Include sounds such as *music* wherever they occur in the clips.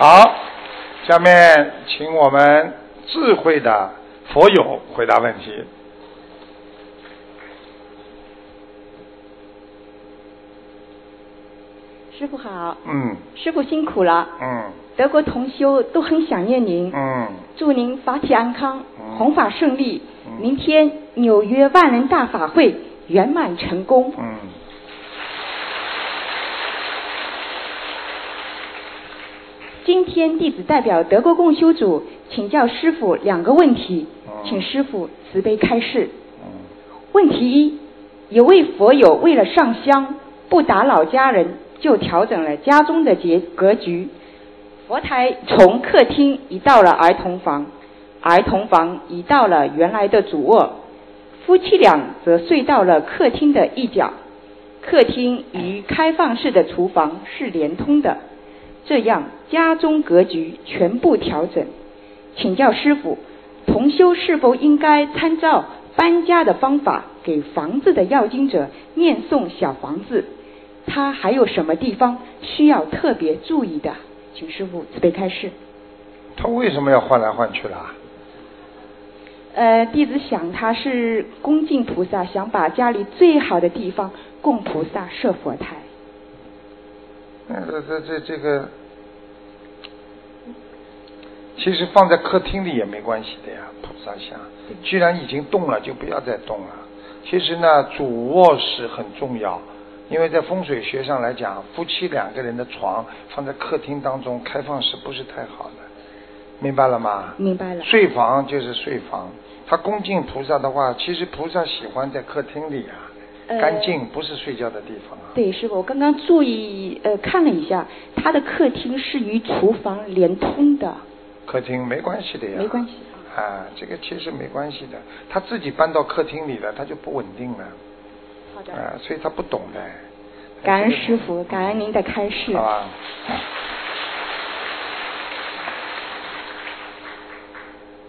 好，下面请我们智慧的佛友回答问题。师傅好，嗯。师傅辛苦了，嗯。德国同修都很想念您，嗯。祝您法体安康嗯，弘法顺利。嗯。明天纽约万人大法会圆满成功。嗯，今天弟子代表德国共修组请教师傅两个问题嗯，请师傅慈悲开示。嗯问题一：有位佛友为了上香，不打扰家人，就调整了家中的结格局。佛台从客厅移到了儿童房，儿童房移到了原来的主卧，夫妻俩则睡到了客厅的一角。客厅与开放式的厨房是连通的，这样家中格局全部调整。请教师傅，同修是否应该参照搬家的方法，给房子的要经者念诵小房子？他还有什么地方需要特别注意的？请师傅慈悲开示。他为什么要换来换去啦？呃，弟子想他是恭敬菩萨，想把家里最好的地方供菩萨设佛台。那这这这这个，其实放在客厅里也没关系的呀，菩萨像。既然已经动了，就不要再动了。其实呢，主卧室很重要，因为在风水学上来讲，夫妻两个人的床放在客厅当中，开放式不是太好的，明白了吗？明白了。睡房就是睡房，他恭敬菩萨的话，其实菩萨喜欢在客厅里啊，呃干净不是睡觉的地方啊。对，师傅，我刚刚注意呃看了一下，他的客厅是与厨房连通的，客厅没关系的呀。没关系。啊，这个其实没关系的，他自己搬到客厅里了，他就不稳定了，好的。啊，所以他不懂的。感恩师傅，感恩您的开示。好吧。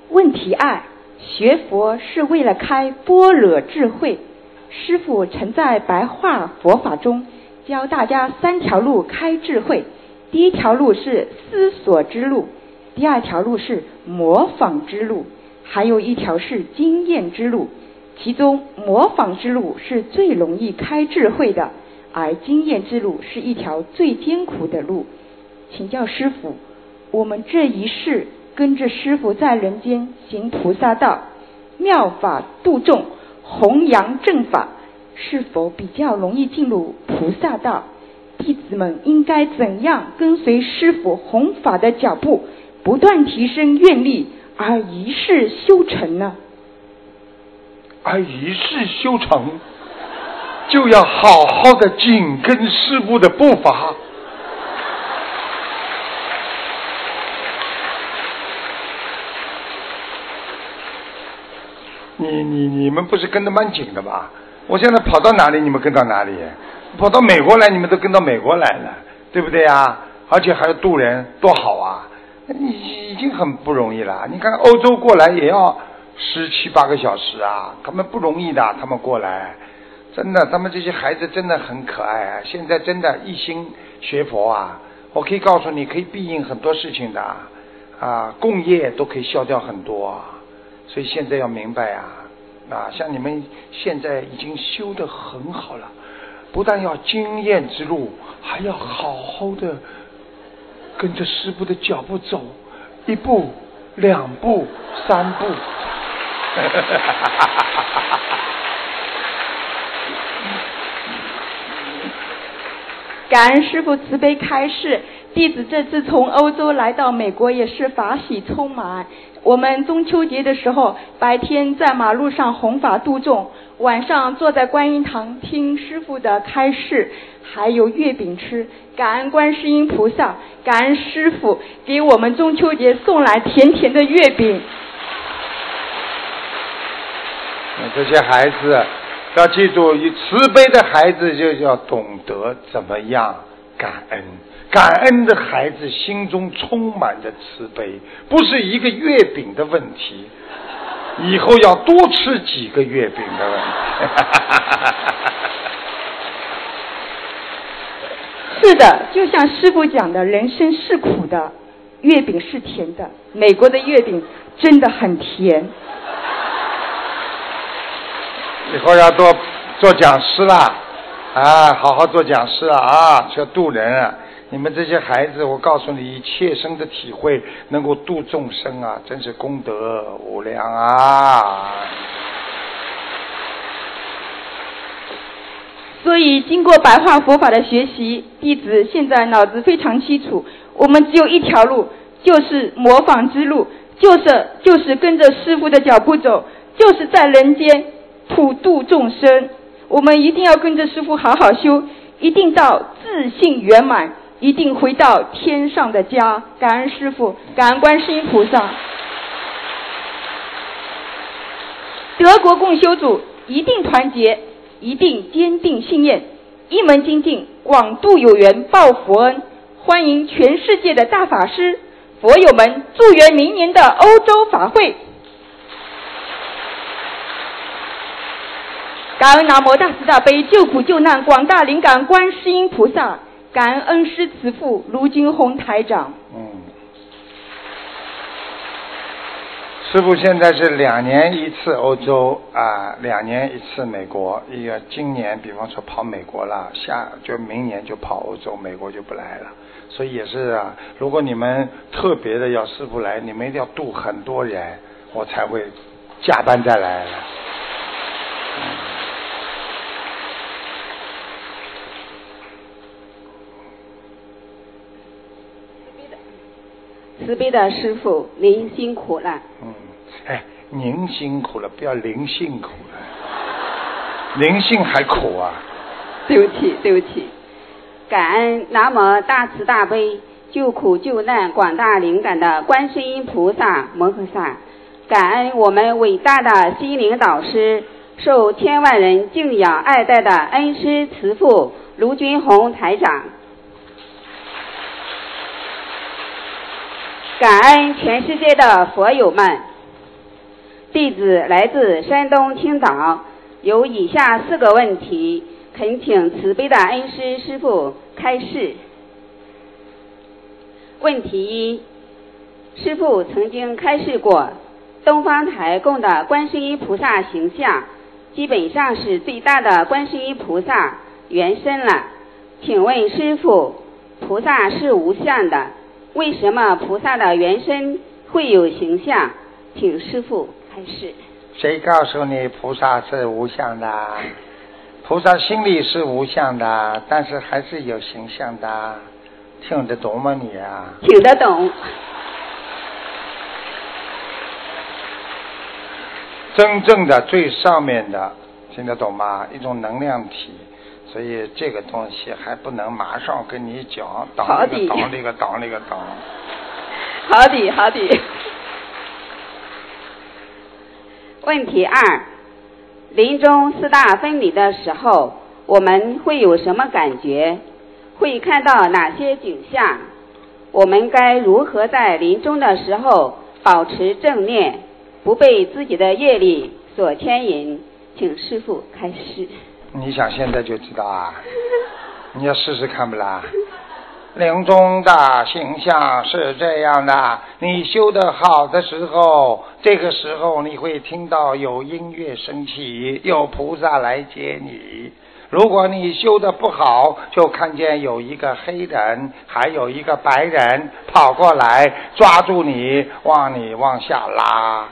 问题二：学佛是为了开般若智慧。师傅曾在白话佛法中教大家三条路开智慧。第一条路是思索之路，第二条路是模仿之路，还有一条是经验之路。其中模仿之路是最容易开智慧的，而经验之路是一条最艰苦的路。请教师傅，我们这一世跟着师傅在人间行菩萨道，妙法度众，弘扬正法，是否比较容易进入菩萨道？弟子们应该怎样跟随师傅弘法的脚步，不断提升愿力，而一世修成呢？而一世修成，就要好好的紧跟师傅的步伐。你你你们不是跟得蛮紧的吧？我现在跑到哪里，你们跟到哪里；跑到美国来，你们都跟到美国来了，对不对呀？而且还要渡人，多好啊！你已经很不容易了。你看欧洲过来也要十七八个小时啊，他们不容易的，他们过来，真的，他们这些孩子真的很可爱啊！现在真的一心学佛啊，我可以告诉你，可以庇应很多事情的啊，共业都可以消掉很多啊。所以现在要明白啊，啊，像你们现在已经修得很好了，不但要经验之路，还要好好的跟着师傅的脚步走，一步、两步、三步。*laughs* 感恩师傅慈悲开示，弟子这次从欧洲来到美国也是法喜充满。我们中秋节的时候，白天在马路上弘法度众，晚上坐在观音堂听师傅的开示，还有月饼吃。感恩观世音菩萨，感恩师傅给我们中秋节送来甜甜的月饼。这些孩子要记住，以慈悲的孩子就要懂得怎么样感恩。感恩的孩子心中充满着慈悲，不是一个月饼的问题，以后要多吃几个月饼的问题。是的，就像师傅讲的，人生是苦的，月饼是甜的，美国的月饼真的很甜。以后要多做讲师啦，啊，好好做讲师啊，啊，要渡人啊！你们这些孩子，我告诉你，切身的体会，能够度众生啊，真是功德无量啊！所以，经过白话佛法的学习，弟子现在脑子非常清楚。我们只有一条路，就是模仿之路，就是就是跟着师傅的脚步走，就是在人间普度众生。我们一定要跟着师傅好好修，一定到自信圆满，一定回到天上的家。感恩师傅，感恩观世音菩萨。德国共修组一定团结。一定坚定信念，一门精进，广度有缘报佛恩。欢迎全世界的大法师、佛友们，祝愿明年的欧洲法会。感恩南无大慈大悲救苦救难广大灵感观世音菩萨，感恩师慈父卢金红台长。嗯。师傅现在是两年一次欧洲啊，两年一次美国。一个今年，比方说跑美国了，下就明年就跑欧洲，美国就不来了。所以也是啊，如果你们特别的要师傅来，你们一定要度很多人，我才会加班再来。慈悲的师傅，您辛苦了。嗯，哎，您辛苦了，不要您辛苦了，灵性还苦啊。对不起，对不起。感恩南无大慈大悲救苦救难广大灵感的观世音菩萨摩诃萨，感恩我们伟大的心灵导师，受千万人敬仰爱戴的恩师慈父卢军宏台长。感恩全世界的佛友们，弟子来自山东青岛，有以下四个问题，恳请慈悲的恩师师父开示。问题一：师父曾经开示过，东方台供的观世音菩萨形象，基本上是最大的观世音菩萨原身了。请问师父，菩萨是无相的。为什么菩萨的原身会有形象？请师傅开示。谁告诉你菩萨是无相的？*laughs* 菩萨心里是无相的，但是还是有形象的。听得懂吗你啊？听得懂。真正的最上面的，听得懂吗？一种能量体。所以这个东西还不能马上跟你讲，挡那个挡那个挡那个挡。好的，好的。问题二：临终四大分离的时候，我们会有什么感觉？会看到哪些景象？我们该如何在临终的时候保持正念，不被自己的业力所牵引？请师傅开示。你想现在就知道啊？你要试试看不啦？临终的形象是这样的：你修得好的时候，这个时候你会听到有音乐升起，有菩萨来接你；如果你修得不好，就看见有一个黑人，还有一个白人跑过来抓住你，往你往下拉。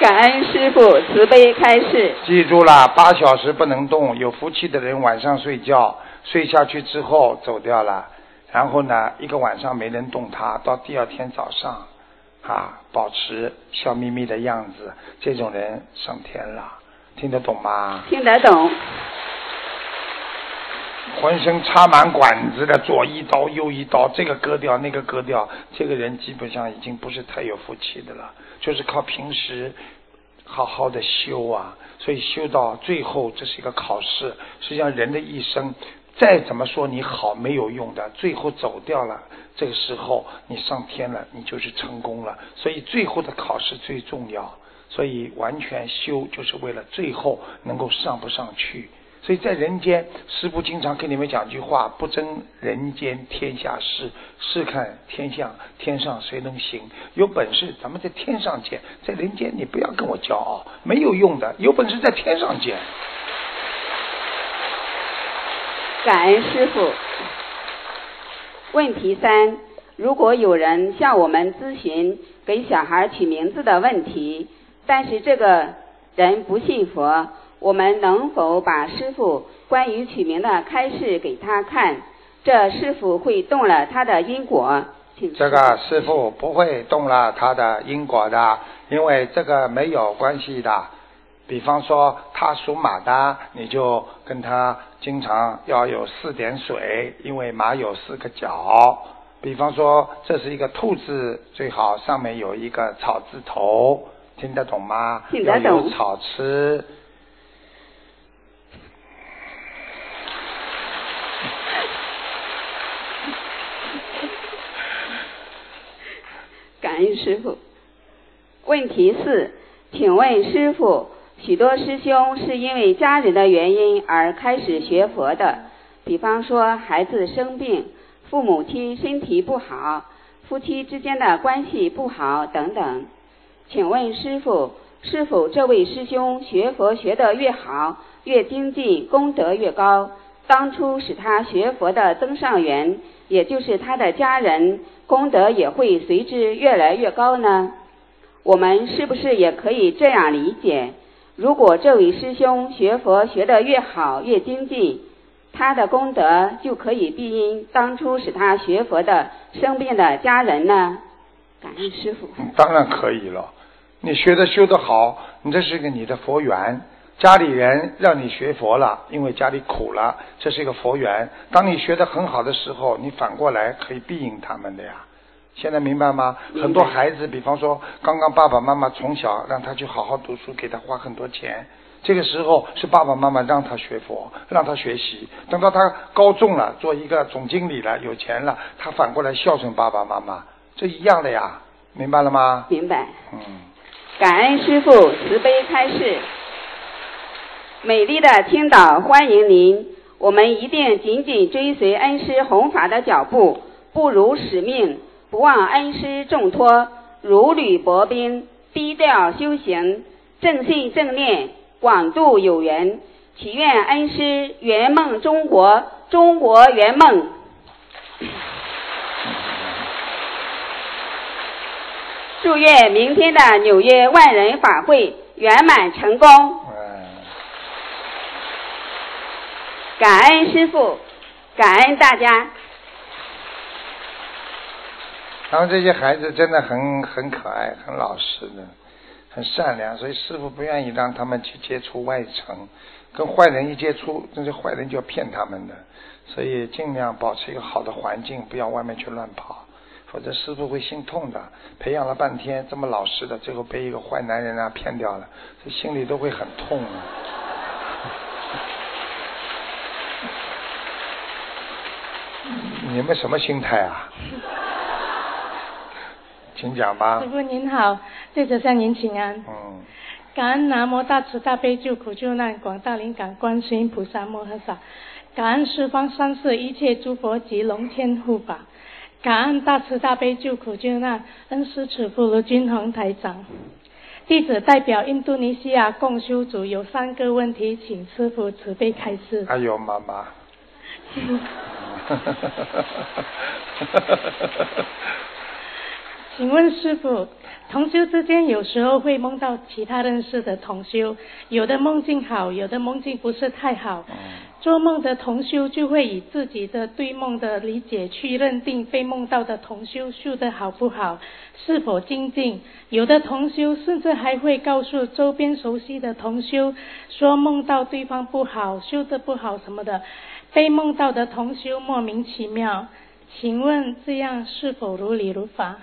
感恩师傅慈悲开示。记住了，八小时不能动。有福气的人晚上睡觉，睡下去之后走掉了。然后呢，一个晚上没人动他，到第二天早上，啊，保持笑眯眯的样子，这种人上天了。听得懂吗？听得懂。浑身插满管子的，左一刀右一刀，这个割掉那个割掉，这个人基本上已经不是太有福气的了。就是靠平时好好的修啊，所以修到最后这是一个考试。实际上人的一生再怎么说你好没有用的，最后走掉了，这个时候你上天了，你就是成功了。所以最后的考试最重要，所以完全修就是为了最后能够上不上去。所以在人间，师傅经常跟你们讲句话：不争人间天下事，试看天下天上谁能行。有本事咱们在天上见，在人间你不要跟我骄傲，没有用的。有本事在天上见。感恩师傅。问题三：如果有人向我们咨询给小孩取名字的问题，但是这个人不信佛。我们能否把师傅关于取名的开示给他看？这是否会动了他的因果？这个师傅不会动了他的因果的，因为这个没有关系的。比方说他属马的，你就跟他经常要有四点水，因为马有四个角。比方说这是一个兔子，最好上面有一个草字头，听得懂吗？听得懂。有草吃。感恩师傅。问题四，请问师傅，许多师兄是因为家人的原因而开始学佛的，比方说孩子生病、父母亲身体不好、夫妻之间的关系不好等等。请问师傅，是否这位师兄学佛学得越好、越精进，功德越高？当初使他学佛的增上缘，也就是他的家人。功德也会随之越来越高呢。我们是不是也可以这样理解？如果这位师兄学佛学得越好越精进，他的功德就可以庇荫当初使他学佛的生病的家人呢？感恩师傅。当然可以了。你学的修得好，你这是个你的佛缘。家里人让你学佛了，因为家里苦了，这是一个佛缘。当你学得很好的时候，你反过来可以庇应他们的呀。现在明白吗？很多孩子，比方说刚刚爸爸妈妈从小让他去好好读书，给他花很多钱，这个时候是爸爸妈妈让他学佛，让他学习。等到他高中了，做一个总经理了，有钱了，他反过来孝顺爸爸妈妈，这一样的呀。明白了吗？明白。嗯。感恩师父慈悲开示。美丽的青岛，欢迎您！我们一定紧紧追随恩师弘法的脚步，不辱使命，不忘恩师重托，如履薄冰，低调修行，正信正念，广度有缘。祈愿恩师圆梦中国，中国圆梦。祝愿明天的纽约万人法会圆满成功。感恩师傅，感恩大家。他们这些孩子真的很很可爱，很老实的，很善良，所以师傅不愿意让他们去接触外层，跟坏人一接触，那些坏人就要骗他们的，所以尽量保持一个好的环境，不要外面去乱跑，否则师傅会心痛的。培养了半天这么老实的，最后被一个坏男人啊骗掉了，这心里都会很痛啊。你们什么心态啊？*laughs* 请讲吧。师傅您好，弟子向您请安。嗯。感恩南无大慈大悲救苦救难广大灵感观世音菩萨摩诃萨，感恩十方三世一切诸佛及龙天护法，感恩大慈大悲救苦救难恩师慈父卢军宏台长。弟子代表印度尼西亚共修组有三个问题，请师傅慈悲开示。哎呦，妈妈。*laughs* 请问师傅，同修之间有时候会梦到其他认识的同修，有的梦境好，有的梦境不是太好。做梦的同修就会以自己的对梦的理解去认定被梦到的同修修得好不好，是否精进。有的同修甚至还会告诉周边熟悉的同修，说梦到对方不好，修得不好什么的。被梦到的同修莫名其妙，请问这样是否如理如法？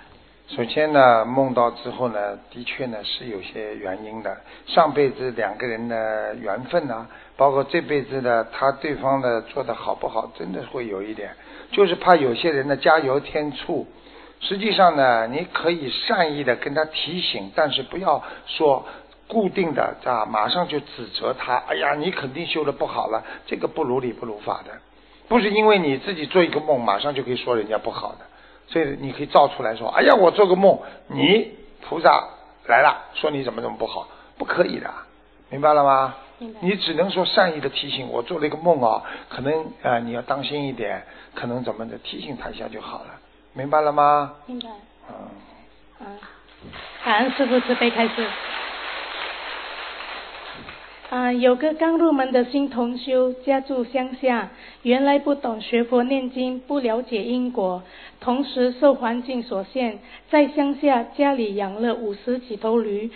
首先呢，梦到之后呢，的确呢是有些原因的。上辈子两个人的缘分呢，包括这辈子的他对方的做的好不好，真的会有一点，就是怕有些人呢加油添醋。实际上呢，你可以善意的跟他提醒，但是不要说固定的啊，马上就指责他。哎呀，你肯定修的不好了，这个不如理不如法的，不是因为你自己做一个梦，马上就可以说人家不好的。所以你可以造出来说，哎呀，我做个梦，你菩萨来了，说你怎么怎么不好，不可以的，明白了吗？你只能说善意的提醒，我做了一个梦啊，可能啊你要当心一点，可能怎么的提醒他一下就好了，明白了吗？明白。嗯。嗯，感恩师傅慈悲开示。啊，有个刚入门的新同修，家住乡下，原来不懂学佛念经，不了解因果，同时受环境所限，在乡下家里养了五十几头驴，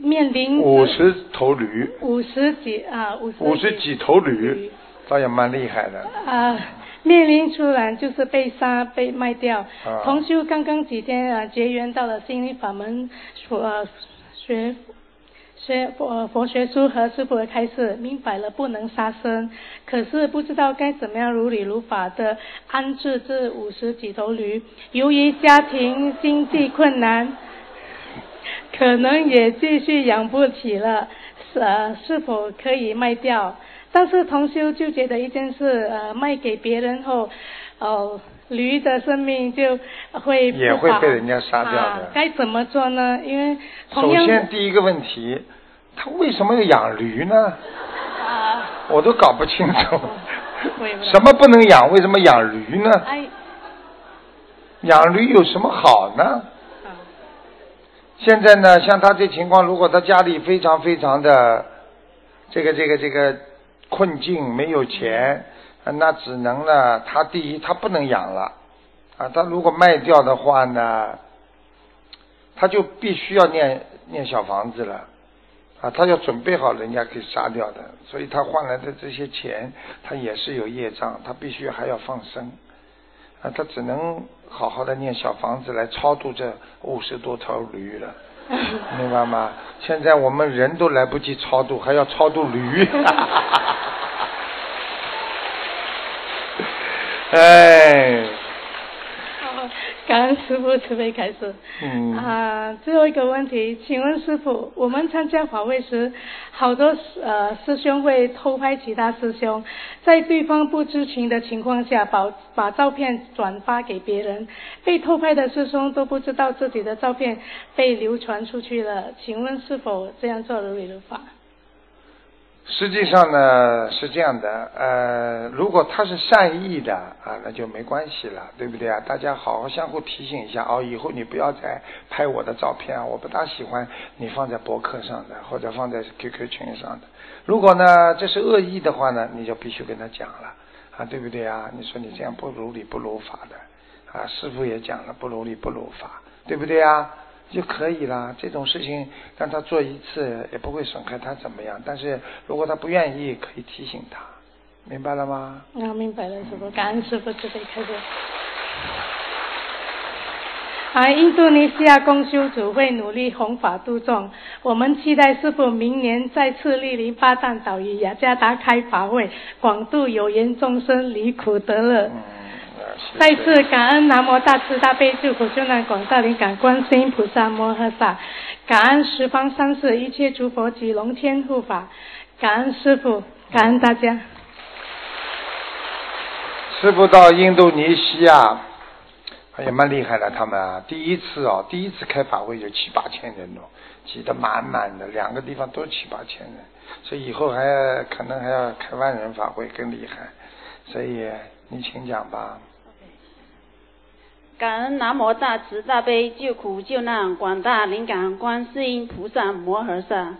面临五十头驴，五十几啊五十五十几头驴，倒也蛮厉害的。啊，面临出来就是被杀被卖掉。同修刚刚几天啊结缘到了心灵法门所学。学佛佛学书和师傅的开示，明白了不能杀生，可是不知道该怎么样如理如法的安置这五十几头驴。由于家庭经济困难，可能也继续养不起了，呃，是否可以卖掉？但是同修就觉得一件事，呃，卖给别人后，哦，驴的生命就会也会被人家杀掉的。该怎么做呢？因为首先第一个问题。他为什么要养驴呢？我都搞不清楚。什么不能养？为什么养驴呢？养驴有什么好呢？现在呢，像他这情况，如果他家里非常非常的这个这个这个困境，没有钱，那只能呢，他第一他不能养了啊。他如果卖掉的话呢，他就必须要念念小房子了。啊，他要准备好人家可以杀掉的，所以他换来的这些钱，他也是有业障，他必须还要放生，啊，他只能好好的念小房子来超度这五十多头驴了，*laughs* 明白吗？现在我们人都来不及超度，还要超度驴，*laughs* *laughs* 哎。*laughs* 感恩师傅慈悲开始。嗯。啊，最后一个问题，请问师傅，我们参加法会时，好多呃师兄会偷拍其他师兄，在对方不知情的情况下，把把照片转发给别人，被偷拍的师兄都不知道自己的照片被流传出去了，请问是否这样做如理如法？实际上呢是这样的，呃，如果他是善意的啊，那就没关系了，对不对啊？大家好好相互提醒一下哦，以后你不要再拍我的照片啊，我不大喜欢你放在博客上的或者放在 QQ 群上的。如果呢这是恶意的话呢，你就必须跟他讲了啊，对不对啊？你说你这样不如理不如法的啊，师傅也讲了不如理不如法，对不对啊？就可以了，这种事情让他做一次也不会损害他怎么样。但是如果他不愿意，可以提醒他，明白了吗？啊，明白了，师傅，感恩师傅慈悲开示。啊，印度尼西亚公修组会努力弘法度众，我们期待师傅明年再次莅临巴旦岛与雅加达开法会，广度有缘众生离苦得乐。再次感恩南无大慈大悲救苦救难广大灵感观世音菩萨摩诃萨，感恩十方三世一切诸佛及龙天护法，感恩师傅，感恩大家。师傅到印度尼西亚，哎呀蛮厉害的，他们啊，第一次哦，第一次开法会就七八千人哦，挤得满满的，两个地方都七八千人，所以以后还可能还要开万人法会更厉害，所以你请讲吧。感恩南无大慈大悲救苦救难广大灵感观世音菩萨摩诃萨，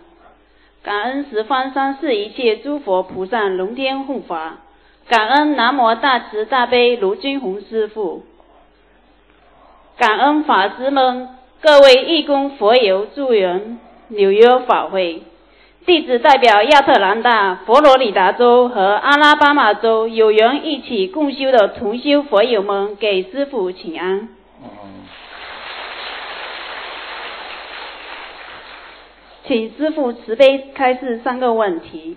感恩十方三世一切诸佛菩萨龙天护法，感恩南无大慈大悲卢军宏师父，感恩法师们各位义工佛友助缘纽约法会。弟子代表亚特兰大、佛罗里达州和阿拉巴马州有缘一起共修的同修佛友们，给师父请安。请师父慈悲开示三个问题：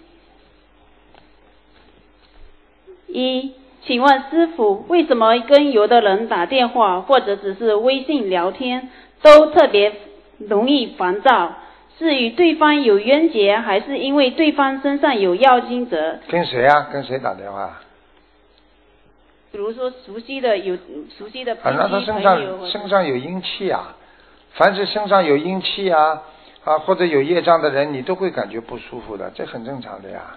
一，请问师父，为什么跟有的人打电话或者只是微信聊天，都特别容易烦躁？是与对方有冤结，还是因为对方身上有要经者？跟谁啊？跟谁打电话？比如说熟悉的有熟悉的啊，朋那他友朋友身上身上有阴气啊，凡是身上有阴气啊啊或者有业障的人，你都会感觉不舒服的，这很正常的呀。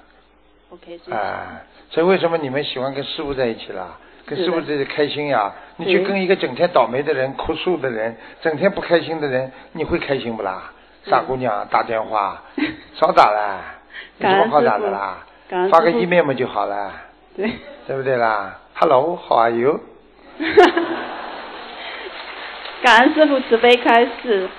OK，所以哎，所以为什么你们喜欢跟师傅在一起啦？跟师傅在一起开心呀？你去跟一个整天倒霉的人、哭诉的人、整天不开心的人，你会开心不啦？*laughs* 傻姑娘打电话，少打了，*laughs* 有什么好打的啦？发个 email 嘛就好了，对。对不对啦？Hello，how are you？*laughs* 感恩师傅慈悲开示。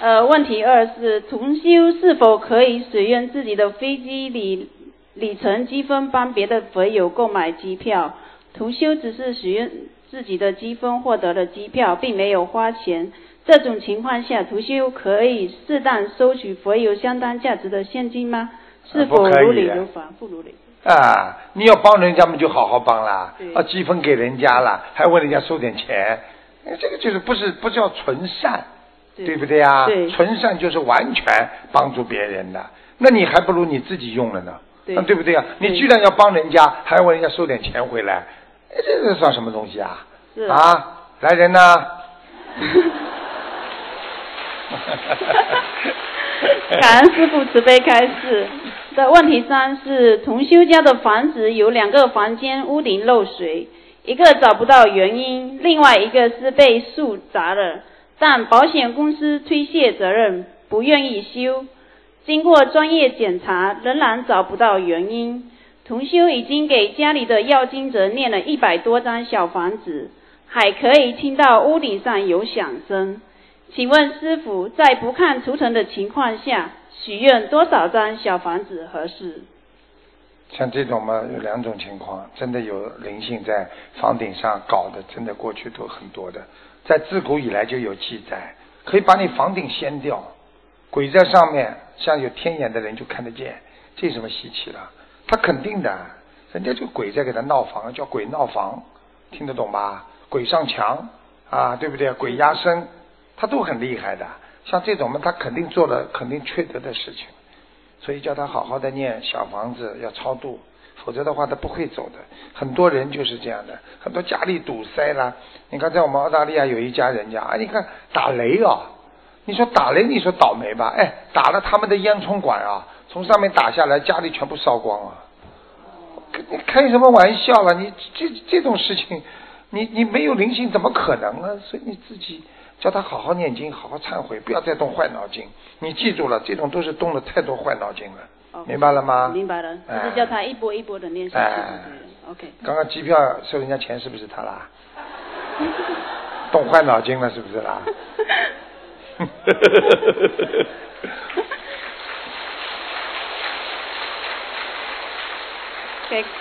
呃，问题二是同修是否可以使用自己的飞机里里程积分帮别的佛友购买机票？同修只是使用自己的积分获得了机票，并没有花钱。这种情况下，同修可以适当收取佛有相当价值的现金吗？是否如理如法？不如理。啊，你要帮人家嘛，就好好帮啦对，啊，积分给人家了，还问人家收点钱，哎这个就是不是不叫纯善，对不对呀？对纯善就是完全帮助别人的，那你还不如你自己用了呢，对啊对不对呀？你对居然要帮人家，还要问人家收点钱回来，哎，这个算什么东西啊？是啊，来人呐！*laughs* *laughs* 感恩师傅慈悲开示。的问题三是同修家的房子有两个房间屋顶漏水，一个找不到原因，另外一个是被树砸了，但保险公司推卸责任，不愿意修。经过专业检查，仍然找不到原因。同修已经给家里的要经者念了一百多张小房子，还可以听到屋顶上有响声。请问师傅，在不看图腾的情况下，许愿多少张小房子合适？像这种嘛，有两种情况，真的有灵性在房顶上搞的，真的过去都很多的，在自古以来就有记载，可以把你房顶掀掉，鬼在上面，像有天眼的人就看得见，这有什么稀奇了？他肯定的，人家就鬼在给他闹房，叫鬼闹房，听得懂吧？鬼上墙啊，对不对？鬼压身，他都很厉害的。像这种嘛，他肯定做了肯定缺德的事情。所以叫他好好的念小房子，要超度，否则的话他不会走的。很多人就是这样的，很多家里堵塞啦。你看，在我们澳大利亚有一家人家，啊，你看打雷啊，你说打雷，你说倒霉吧？哎，打了他们的烟囱管啊，从上面打下来，家里全部烧光了。你开什么玩笑了？你这这种事情，你你没有灵性怎么可能啊？所以你自己叫他好好念经，好好忏悔，不要再动坏脑筋。你记住了，这种都是动了太多坏脑筋了，哦明白了吗？明白了，只哎是叫他一波一波的念刚刚机票收人家钱是不是他啦？*laughs* 动坏脑筋了是不是啦？*laughs* *laughs*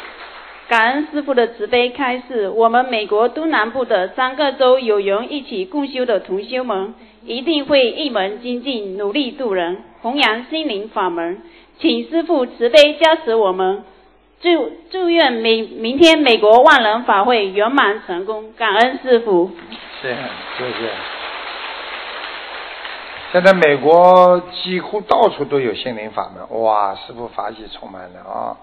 感恩师傅的慈悲开示，我们美国东南部的三个州有缘一起共修的同修们，一定会一门精进，努力度人，弘扬心灵法门。请师傅慈悲加持我们，祝祝愿美明天美国万人法会圆满成功。感恩师傅。谢，谢谢。现在美国几乎到处都有心灵法门，哇，师傅法喜充满了啊！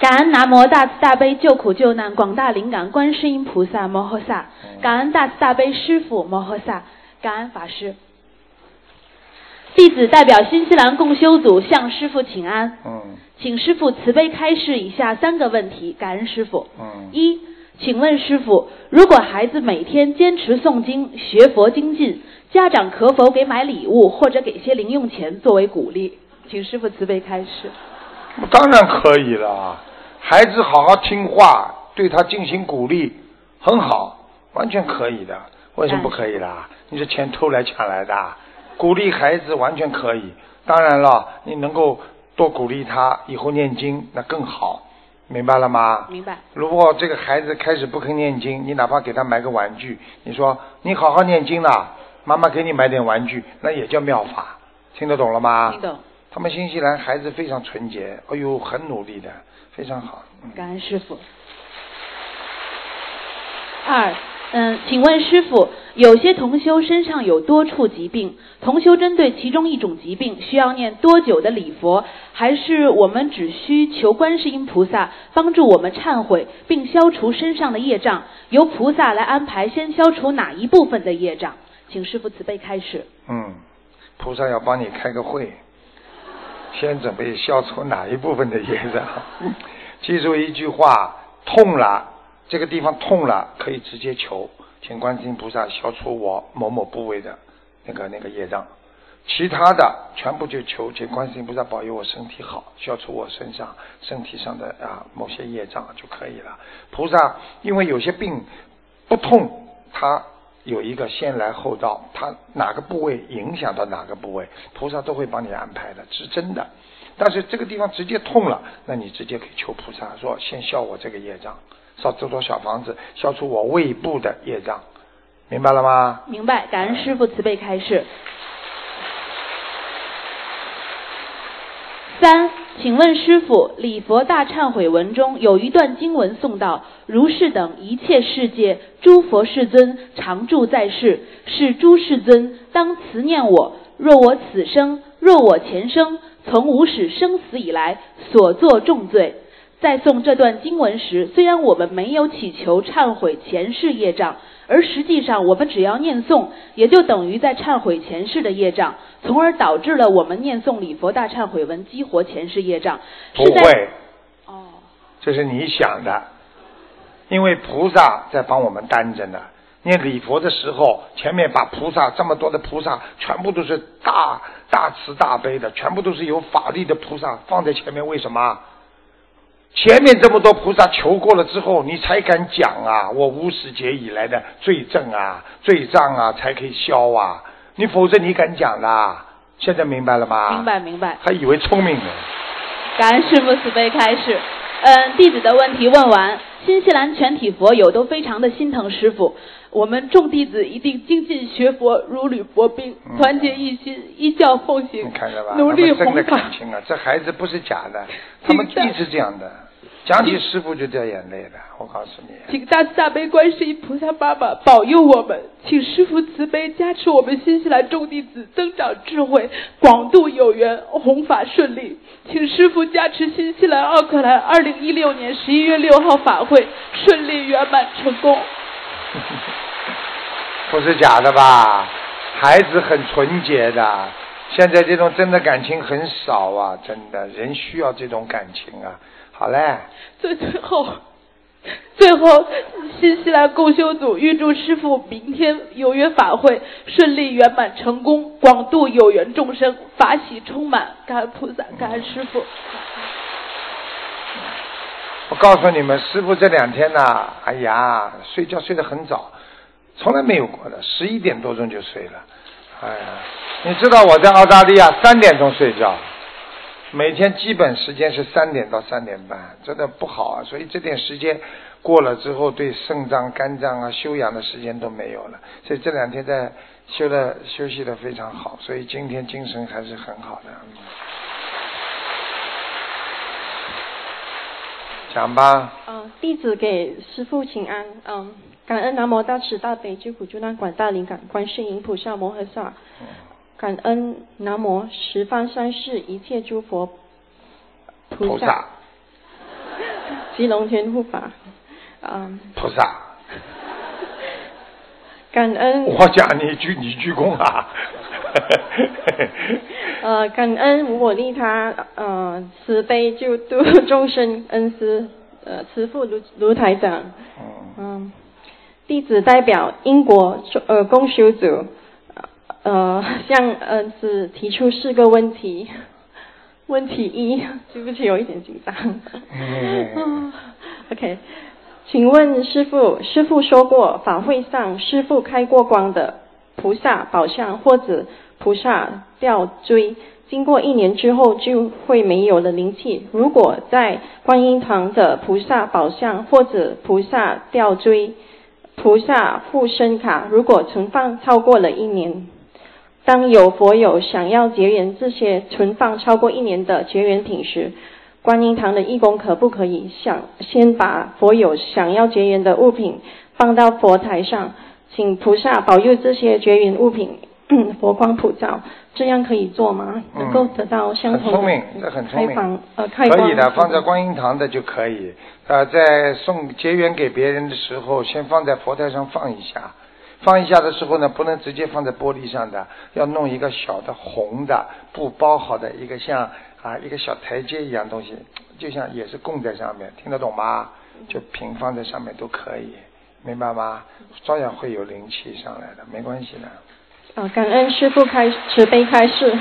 感恩南无大慈大悲救苦救难广大灵感观世音菩萨摩诃萨，感恩大慈大悲师父摩诃萨，感恩法师。弟子代表新西兰共修组向师父请安，嗯请师父慈悲开示以下三个问题，感恩师父。嗯，一，请问师傅，如果孩子每天坚持诵经、学佛精进，家长可否给买礼物或者给些零用钱作为鼓励？请师傅慈悲开示。当然可以了。孩子好好听话，对他进行鼓励，很好，完全可以的。为什么不可以啦？你是钱偷来抢来的啊？鼓励孩子完全可以。当然了，你能够多鼓励他，以后念经那更好，明白了吗？明白。如果这个孩子开始不肯念经，你哪怕给他买个玩具，你说你好好念经了，妈妈给你买点玩具，那也叫妙法，听得懂了吗？听懂。他们新西兰孩子非常纯洁，哎呦，很努力的，非常好。嗯感恩师傅。二，嗯，请问师傅，有些同修身上有多处疾病，同修针对其中一种疾病需要念多久的礼佛，还是我们只需求观世音菩萨帮助我们忏悔并消除身上的业障，由菩萨来安排先消除哪一部分的业障？请师傅慈悲开始。嗯，菩萨要帮你开个会，先准备消除哪一部分的业障。*laughs* 记住一句话：痛了，这个地方痛了，可以直接求，请观世音菩萨消除我某某部位的那个那个业障。其他的全部就求，请观世音菩萨保佑我身体好，消除我身上身体上的啊某些业障就可以了。菩萨因为有些病不痛，他有一个先来后到，他哪个部位影响到哪个部位，菩萨都会帮你安排的，是真的。但是这个地方直接痛了，那你直接可以求菩萨说，先消我这个业障，烧这座小房子，消除我胃部的业障，明白了吗？明白，感恩师傅慈悲开示。三，请问师傅，礼佛大忏悔文中有一段经文诵道：“如是等一切世界诸佛世尊常住在世，是诸世尊当慈念我。若我此生，若我前生，从无始生死以来所作重罪。”在诵这段经文时，虽然我们没有祈求忏悔前世业障，而实际上我们只要念诵，也就等于在忏悔前世的业障，从而导致了我们念诵礼佛大忏悔文激活前世业障。不会，哦，这是你想的，因为菩萨在帮我们担着呢。念礼佛的时候，前面把菩萨这么多的菩萨，全部都是大大慈大悲的，全部都是有法力的菩萨放在前面，为什么？前面这么多菩萨求过了之后，你才敢讲啊！我无始劫以来的罪证啊、罪障啊，才可以消啊！你否则你敢讲啦？现在明白了吗？明。白明白。还以为聪明呢。感恩师傅慈悲开示。嗯，弟子的问题问完。新西兰全体佛友都非常的心疼师傅，我们众弟子一定精进学佛，如履薄冰，嗯团结一心，依教奉行你，看着吧，努力弘法感。情啊！这孩子不是假的，他们一直这样的，讲起师傅就掉眼泪了。我告诉你，请大慈大悲观世音菩萨妈妈保佑我们，请师傅慈悲加持我们新西兰众弟子增长智慧，广度有缘，弘法顺利。请师傅加持新西兰奥克兰二零一六年十一月六号法会顺利圆满成功。*laughs* 不是假的吧？孩子很纯洁的，现在这种真的感情很少啊，真的人需要这种感情啊。好嘞，最最后，最后，新西兰共修组预祝师傅明天有缘法会顺利圆满成功，广度有缘众生，法喜充满。感恩菩萨，感恩师傅。我告诉你们，师傅这两天呐，哎呀，睡觉睡得很早，从来没有过的，十一点多钟就睡了。哎呀，你知道我在澳大利亚三点钟睡觉，每天基本时间是三点到三点半，真的不好啊。所以这点时间过了之后，对肾脏、肝脏啊休养的时间都没有了。所以这两天在休的休息的非常好，所以今天精神还是很好的。讲吧。嗯，弟子给师父请安。嗯，感恩南无大慈大悲救苦救难广大灵感观世音菩萨摩诃萨，感恩南无十方三世一切诸佛菩萨菩萨，及龙天护法。嗯，菩萨，感恩我讲你鞠你鞠躬啊。*laughs* 呃感恩无我利他呃慈悲救度 *laughs* 众生恩师呃慈父卢卢台长。嗯，嗯，弟子代表英国呃公修组呃向恩师提出四个问题。问题一，对不起，有一点紧张。嗯 *laughs* OK，请问师傅，师傅说过法会上师傅开过光的菩萨宝像或者菩萨吊坠，经过一年之后就会没有了灵气。如果在观音堂的菩萨宝像或者菩萨吊坠、菩萨护身卡，如果存放超过了一年，当有佛友想要结缘这些存放超过一年的结缘品时，观音堂的义工可不可以想先把佛友想要结缘的物品放到佛台上，请菩萨保佑这些结缘物品佛光普照，这样可以做吗？嗯能够得到相同很聪明，这很聪明。开放呃开光可以的，放在观音堂的就可以。呃，在送结缘给别人的时候，先放在佛台上放一下。放一下的时候呢，不能直接放在玻璃上的，要弄一个小的红的布包好的一个像啊一个小台阶一样东西，就像也是供在上面，听得懂吗？就平放在上面都可以，明白吗？照样会有灵气上来的，没关系的。啊，感恩师父开慈悲开示。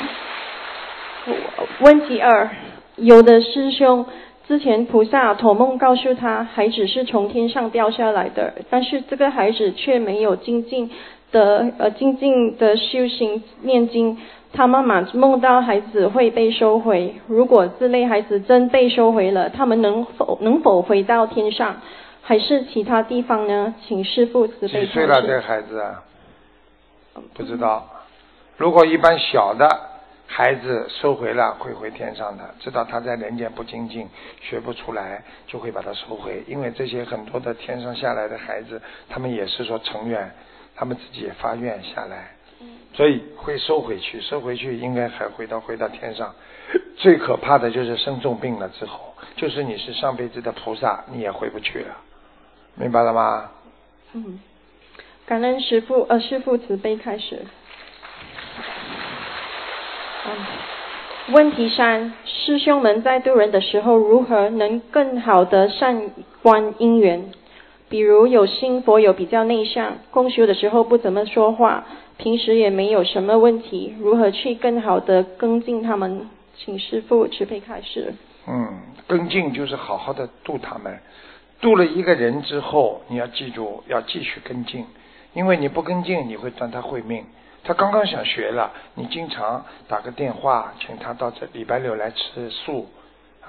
问题二，有的师兄之前菩萨托梦告诉他，孩子是从天上掉下来的，但是这个孩子却没有精进的呃精进的修行念经。他妈妈梦到孩子会被收回，如果这类孩子真被收回了，他们能否能否回到天上，还是其他地方呢？请师父慈悲开几岁了这个。孩子啊？不知道。如果一般小的孩子收回了，会回天上的，知道他在人间不精进，学不出来，就会把他收回。因为这些很多的天上下来的孩子，他们也是说成愿，他们自己也发愿下来，所以会收回去，收回去应该还回到回到天上。最可怕的就是生重病了之后，就是你是上辈子的菩萨，你也回不去了，明白了吗？嗯，感恩师父，呃，师父慈悲开始。嗯，问题三：师兄们在渡人的时候，如何能更好的善观因缘？比如有新佛友比较内向，共修的时候不怎么说话，平时也没有什么问题，如何去更好的跟进他们？请师父慈悲开示。嗯，跟进就是好好的度他们，度了一个人之后，你要记住要继续跟进，因为你不跟进，你会断他慧命。他刚刚想学了，你经常打个电话，请他到这礼拜六来吃素，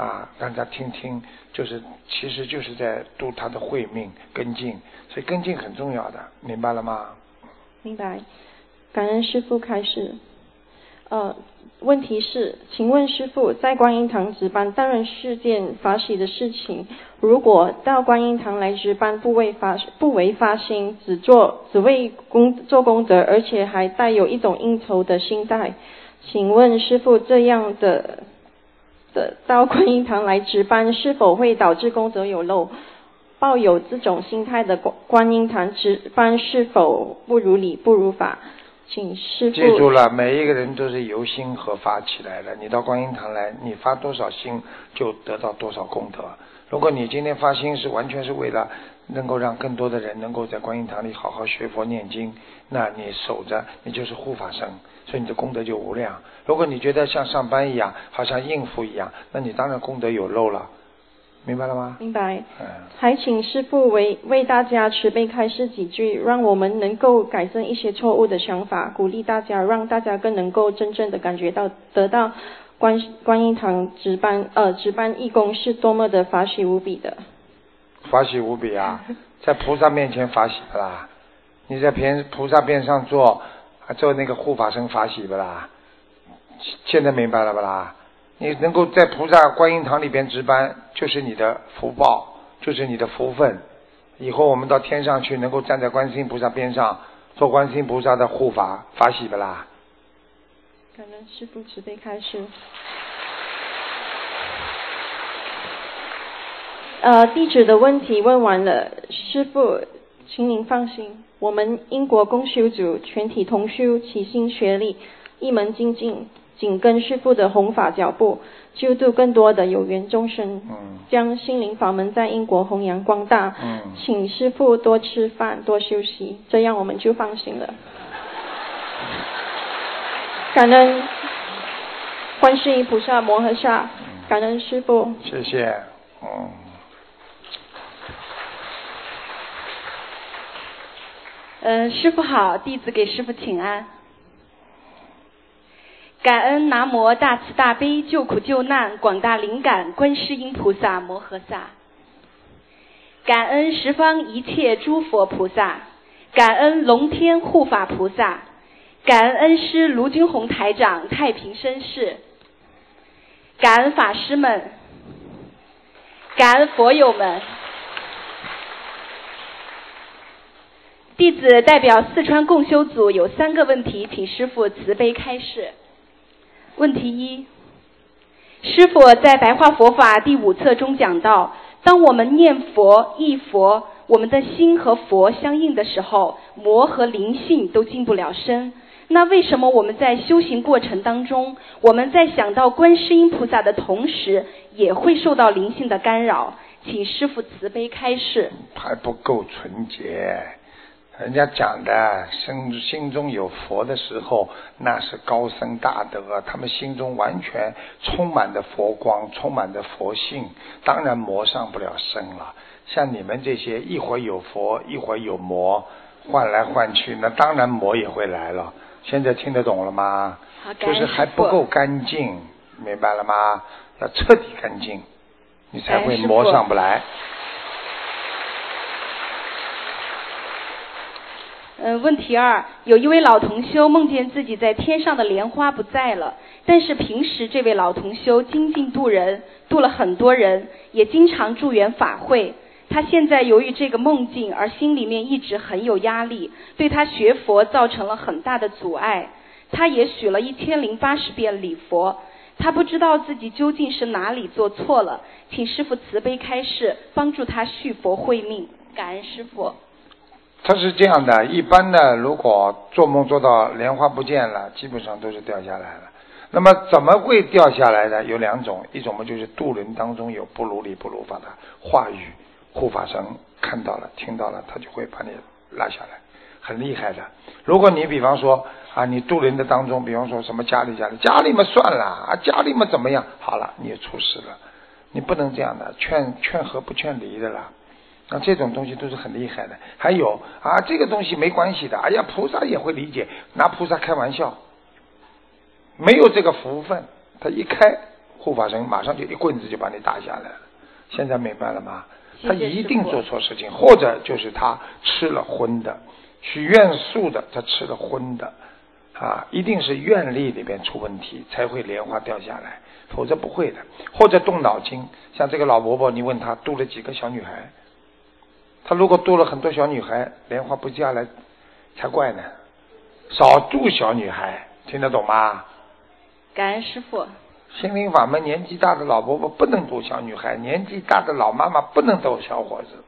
啊，让他听听，就是其实就是在度他的慧命跟进，所以跟进很重要的，明白了吗？明白，感恩师傅开示。呃，问题是，请问师傅，在观音堂值班当然是件法喜的事情。如果到观音堂来值班，不为发不为发心，只做只为功做功德，而且还带有一种应酬的心态，请问师傅这样的的到观音堂来值班，是否会导致功德有漏？抱有这种心态的观观音堂值班是否不如理不如法？请师记住了，每一个人都是由心和发起来的。你到观音堂来，你发多少心，就得到多少功德。如果你今天发心是完全是为了能够让更多的人能够在观音堂里好好学佛念经，那你守着，你就是护法神，所以你的功德就无量。如果你觉得像上班一样，好像应付一样，那你当然功德有漏了，明白了吗？明白。嗯。还请师父为为大家慈悲开示几句，让我们能够改正一些错误的想法，鼓励大家，让大家更能够真正的感觉到得到观观音堂值班呃值班义工是多么的法喜无比的。法喜无比啊，在菩萨面前法喜啦？你在边菩萨边上做，啊做那个护法神法喜不啦？现在明白了不啦？你能够在菩萨观音堂里边值班，就是你的福报，就是你的福分。以后我们到天上去，能够站在观世音菩萨边上，做观世音菩萨的护法，法喜不啦？感恩师父慈悲开示。呃，地址的问题问完了，师父，请您放心，我们英国公修组全体同修齐心协力，一门精进，紧跟师父的弘法脚步，救度更多的有缘众生，嗯将心灵法门在英国弘扬光大。嗯请师父多吃饭，多休息，这样我们就放心了。感恩观世音菩萨摩诃萨，感恩师父。谢谢，嗯。呃，师傅好，弟子给师傅请安。感恩南无大慈大悲救苦救难广大灵感观世音菩萨摩诃萨，感恩十方一切诸佛菩萨，感恩龙天护法菩萨，感恩恩师卢军宏台长太平绅士，感恩法师们，感恩佛友们。弟子代表四川共修组有三个问题，请师父慈悲开示。问题一：师父在白话佛法第五册中讲到，当我们念佛、忆佛，我们的心和佛相应的时候，魔和灵性都进不了身。那为什么我们在修行过程当中，我们在想到观世音菩萨的同时，也会受到灵性的干扰？请师父慈悲开示。还不够纯洁。人家讲的心心中有佛的时候，那是高僧大德，他们心中完全充满着佛光，充满着佛性，当然魔上不了身了。像你们这些一会儿有佛，一会儿有魔，换来换去，那当然魔也会来了。现在听得懂了吗？就是还不够干净，明白了吗？要彻底干净，你才会魔上不来。嗯，问题二，有一位老同修梦见自己在天上的莲花不在了，但是平时这位老同修精进度人，度了很多人，也经常助缘法会。他现在由于这个梦境而心里面一直很有压力，对他学佛造成了很大的阻碍。他也许了一千零八十遍礼佛，他不知道自己究竟是哪里做错了，请师父慈悲开示，帮助他续佛慧命。感恩师父。他是这样的，一般的，如果做梦做到莲花不见了，基本上都是掉下来了。那么怎么会掉下来的？有两种，一种嘛就是渡人当中有不如理不如法的话语，护法神看到了、听到了，他就会把你拉下来，很厉害的。如果你比方说啊，你渡人的当中，比方说什么家里家里家里嘛算了啊，家里嘛怎么样？好了，你也出事了，你不能这样的，劝劝和不劝离的啦。那这种东西都是很厉害的。还有啊，这个东西没关系的。哎呀，菩萨也会理解，拿菩萨开玩笑。没有这个福分，他一开护法神马上就一棍子就把你打下来了。现在明白了吗？他一定做错事情，或者就是他吃了荤的，许愿素的，他吃了荤的啊，一定是愿力里边出问题才会莲花掉下来，否则不会的。或者动脑筋，像这个老伯伯，你问他度了几个小女孩？他如果多了很多小女孩，莲花不下来才怪呢。少住小女孩，听得懂吗？感恩师傅。心灵法门，年纪大的老伯伯不能度小女孩，年纪大的老妈妈不能逗小伙子。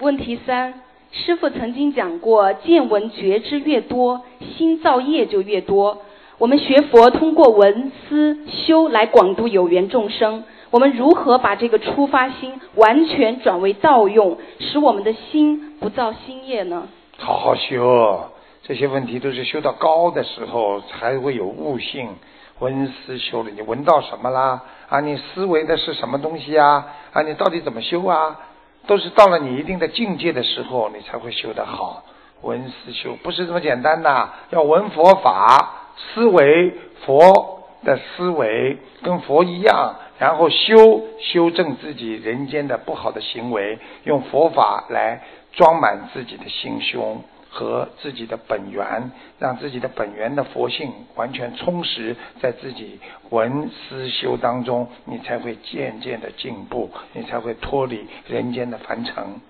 问题三，师傅曾经讲过，见闻觉知越多，心造业就越多。我们学佛通过闻思修来广度有缘众生，我们如何把这个出发心完全转为道用，使我们的心不造新业呢？好好修，这些问题都是修到高的时候才会有悟性。闻思修了，你闻到什么啦？啊，你思维的是什么东西啊？啊，你到底怎么修啊？都是到了你一定的境界的时候，你才会修得好。闻思修不是这么简单的，要闻佛法。思维佛的思维跟佛一样，然后修修正自己人间的不好的行为，用佛法来装满自己的心胸和自己的本源，让自己的本源的佛性完全充实在自己闻思修当中，你才会渐渐的进步，你才会脱离人间的凡尘。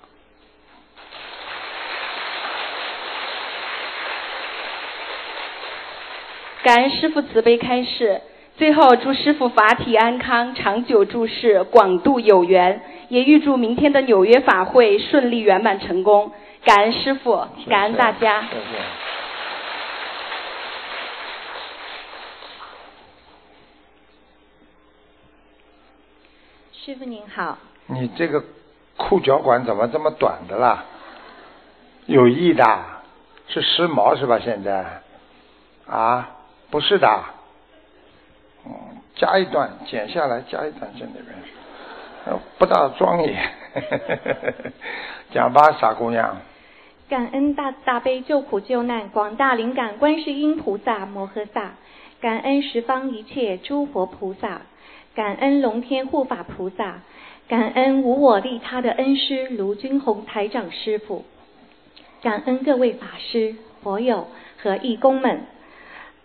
感恩师父慈悲开示，最后祝师父法体安康，长久住世，广度有缘，也预祝明天的纽约法会顺利圆满成功。感恩师父，感恩大家。谢谢。师傅您好。你这个裤脚管怎么这么短的啦？有意的，是时髦是吧？现在啊？不是的，嗯，加一段，剪下来加一段在那边，不大庄严。*laughs* 讲吧，傻姑娘。感恩大大悲救苦救难广大灵感观世音菩萨摩诃萨，感恩十方一切诸佛菩萨，感恩龙天护法菩萨，感恩无我利他的恩师卢军宏台长师傅，感恩各位法师。佛友和义工们。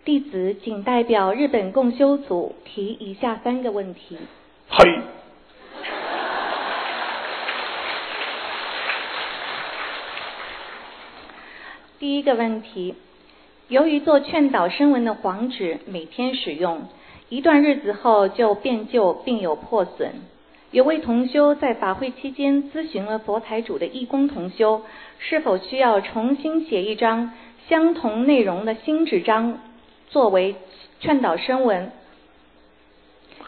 弟子仅代表日本共修组提以下三个问题。嘿，第一个问题，由于做劝导声闻的黄纸每天使用，一段日子后就变旧并有破损。有位同修在法会期间咨询了佛台主的义工同修，是否需要重新写一张相同内容的新纸张作为劝导声文。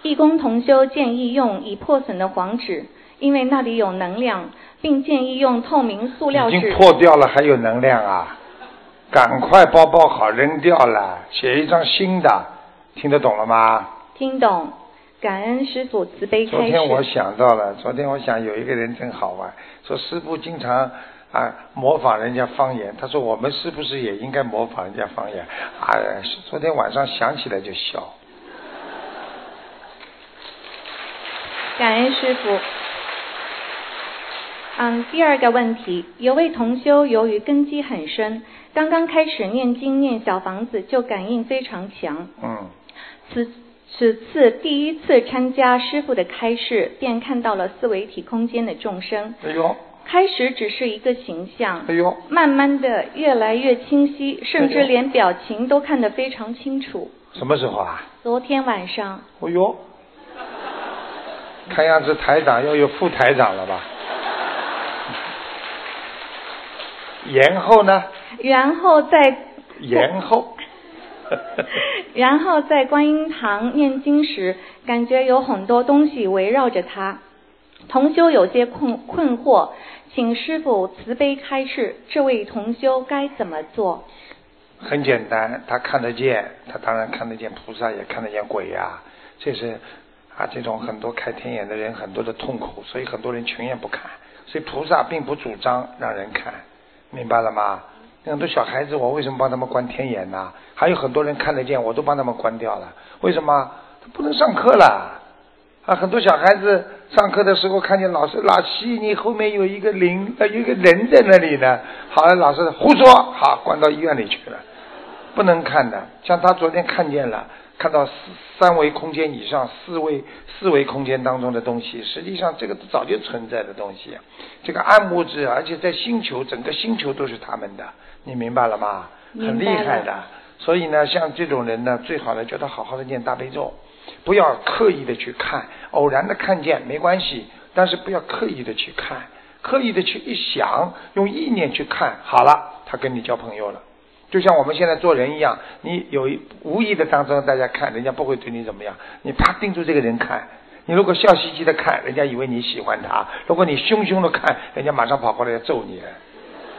义工同修建议用已破损的黄纸，因为那里有能量，并建议用透明塑料纸。已经破掉了，还有能量啊！赶快包包好，扔掉了，写一张新的，听得懂了吗？听懂，感恩师傅慈悲开。昨天我想到了，昨天我想有一个人真好玩，说师傅经常啊模仿人家方言，他说我们是不是也应该模仿人家方言？哎呀，昨天晚上想起来就笑。感恩师傅。嗯，第二个问题，有位同修由于根基很深，刚刚开始念经念小房子就感应非常强。嗯，此此次第一次参加师傅的开示，便看到了四维体空间的众生。哎呦，开始只是一个形象，哎呦，慢慢的越来越清晰，甚至连表情都看得非常清楚。什么时候啊？昨天晚上，哎呦，看样子台长要有副台长了吧？然后呢？然后在然后，*laughs* *laughs* 然后在观音堂念经时，感觉有很多东西围绕着他。同修有些困困惑，请师傅慈悲开示，这位同修该怎么做？很简单，他看得见，他当然看得见菩萨，也看得见鬼呀、这是啊，这种很多开天眼的人很多的痛苦，所以很多人情愿不看。所以菩萨并不主张让人看，明白了吗？很多小孩子，我为什么帮他们关天眼呢？还有很多人看得见，我都帮他们关掉了。为什么？他不能上课了啊！很多小孩子上课的时候看见老师老师，你后面有一个灵，呃，有一个人在那里呢。好了，老师胡说，好，关到医院里去了。不能看的，像他昨天看见了，看到四三维空间以上四维四维空间当中的东西，实际上这个早就存在的东西，这个暗物质，而且在星球，整个星球都是他们的，你明白了吗？很厉害的。所以呢，像这种人呢，最好呢，叫他好好的念大悲咒，不要刻意的去看，偶然的看见没关系，但是不要刻意的去看，刻意的去一想，用意念去看，好了，他跟你交朋友了。就像我们现在做人一样，你有一无意的当中，大家看人家不会对你怎么样，你啪盯住这个人看，你如果笑嘻嘻的看，人家以为你喜欢他；如果你凶凶的看，人家马上跑过来要揍你。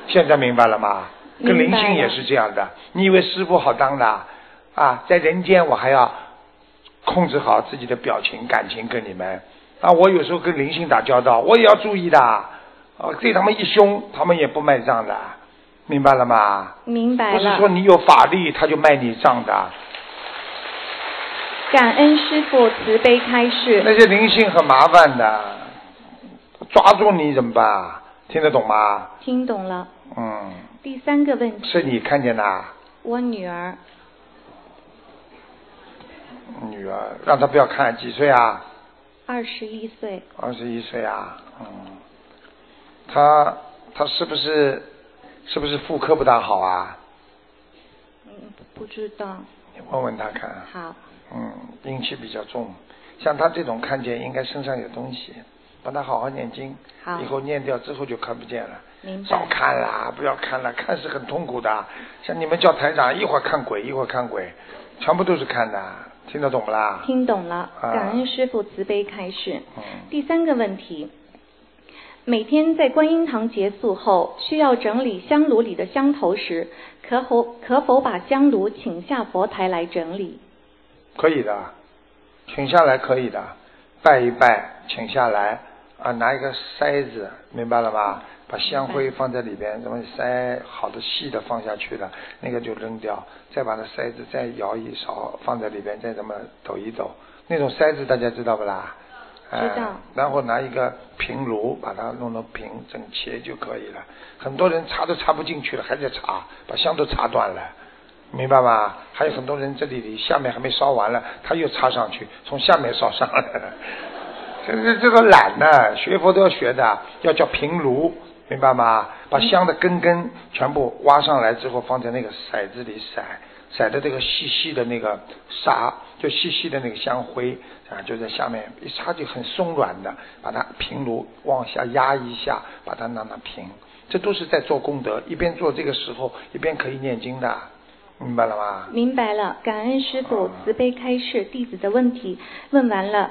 现在明白了吗？跟灵性也是这样的。你以为师傅好当的啊啊？在人间我还要控制好自己的表情、感情跟你们啊。我有时候跟灵性打交道，我也要注意的。啊，对他们一凶，他们也不卖账的，明白了吗？明白了。不是说你有法力他就卖你账的，感恩师傅慈悲开示。那些灵性很麻烦的，抓住你怎么办啊？听得懂吗？听懂了。嗯，第三个问题，是你看见的啊，我女儿女儿，让她不要看，几岁啊？二十一岁，二十一岁啊，嗯，她她是不是是不是妇科不大好啊？嗯，不知道。你问问她看。好，嗯，阴气比较重，像她这种看见应该身上有东西，帮她好好念经，好以后念掉之后就看不见了。明白少。看啦，不要看了，看是很痛苦的。像你们叫台长，一会儿看鬼，一会儿看鬼，全部都是看的，听得懂不啦？听懂了，啊感恩师傅慈悲开示。嗯，第三个问题，每天在观音堂结束后，需要整理香炉里的香头时，可否可否把香炉请下佛台来整理？可以的，请下来可以的，拜一拜，请下来啊，拿一个筛子，明白了吗？把香灰放在里边，怎么塞好的细的放下去了，那个就扔掉，再把那筛子再摇一勺放在里边，再这么抖一抖，那种筛子大家知道不啦？知道哎然后拿一个平炉把它弄得平整切就可以了。很多人插都插不进去了，还在插，把香都插断了，明白吗？还有很多人这里里下面还没烧完了，他又插上去，从下面烧上来了。*laughs* 这这这个懒呢，学佛都要学的，要叫平炉，明白吗？把香的根根全部挖上来之后，放在那个骰子里骰，骰的这个细细的那个沙，就细细的那个香灰啊，就在下面一插就很松软的，把它平炉往下压一下，把它让它平，这都是在做功德。一边做这个时候，一边可以念经的，明白了吗？明白了，感恩师傅慈悲开示，弟子的问题问完了。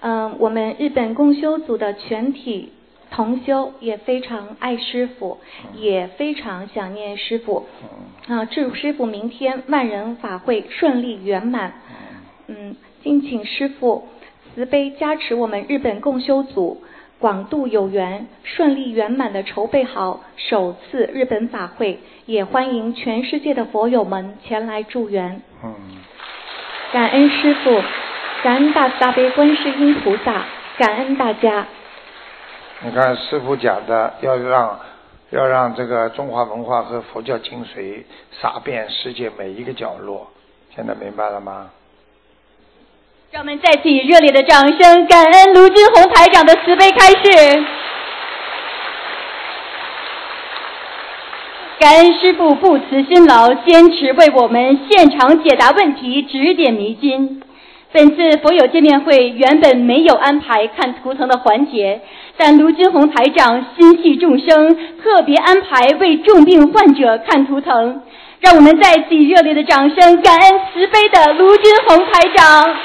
嗯，我们日本共修组的全体同修也非常爱师傅，也非常想念师傅。啊，祝师傅明天万人法会顺利圆满。嗯，敬请师傅慈悲加持我们日本共修组。广度有缘，顺利圆满的筹备好首次日本法会，也欢迎全世界的佛友们前来助缘。嗯，感恩师傅，感恩大慈大悲观世音菩萨，感恩大家。你看师傅讲的，要让要让这个中华文化和佛教精髓洒遍世界每一个角落，现在明白了吗？让我们再次以热烈的掌声，感恩卢军红台长的慈悲开示，感恩师傅不辞辛劳，坚持为我们现场解答问题，指点迷津。本次佛友见面会原本没有安排看图腾的环节，但卢军红台长心系众生，特别安排为重病患者看图腾。让我们再次以热烈的掌声，感恩慈悲的卢军红台长。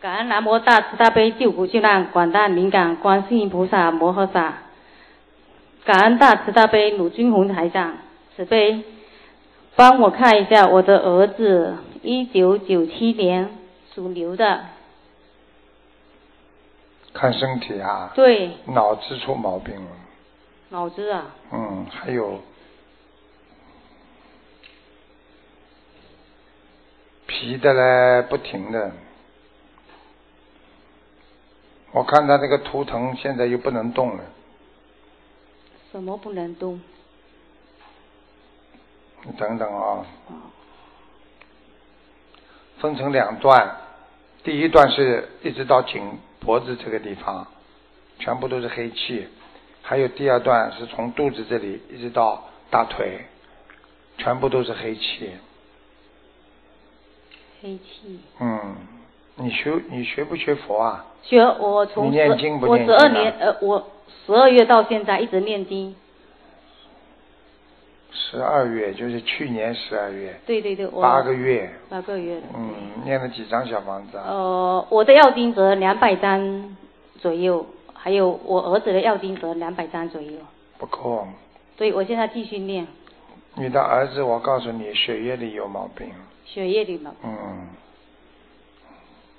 感恩南无大慈大悲救苦救难广大灵感观世音菩萨摩诃萨，感恩大慈大悲鲁军红台长慈悲，帮我看一下我的儿子，一九九七年属牛的，看身体啊，对，脑子出毛病了，脑子啊，嗯，还有皮的嘞，不停的。我看他那个图腾现在又不能动了，什么不能动？你等等啊，分成两段，第一段是一直到颈脖子这个地方，全部都是黑气，还有第二段是从肚子这里一直到大腿，全部都是黑气。黑气。嗯，你学你学不学佛啊？学我从你念经不我念经啊十二年呃我十二月到现在一直念经，十二月就是去年十二月，对对对，我八个月，八个月。嗯，念了几张小房子啊？呃，我的要经者两百张左右，还有我儿子的要经者两百张左右，不够。所以我现在继续念你的儿子，我告诉你，血液里有毛病。血液里毛病。嗯，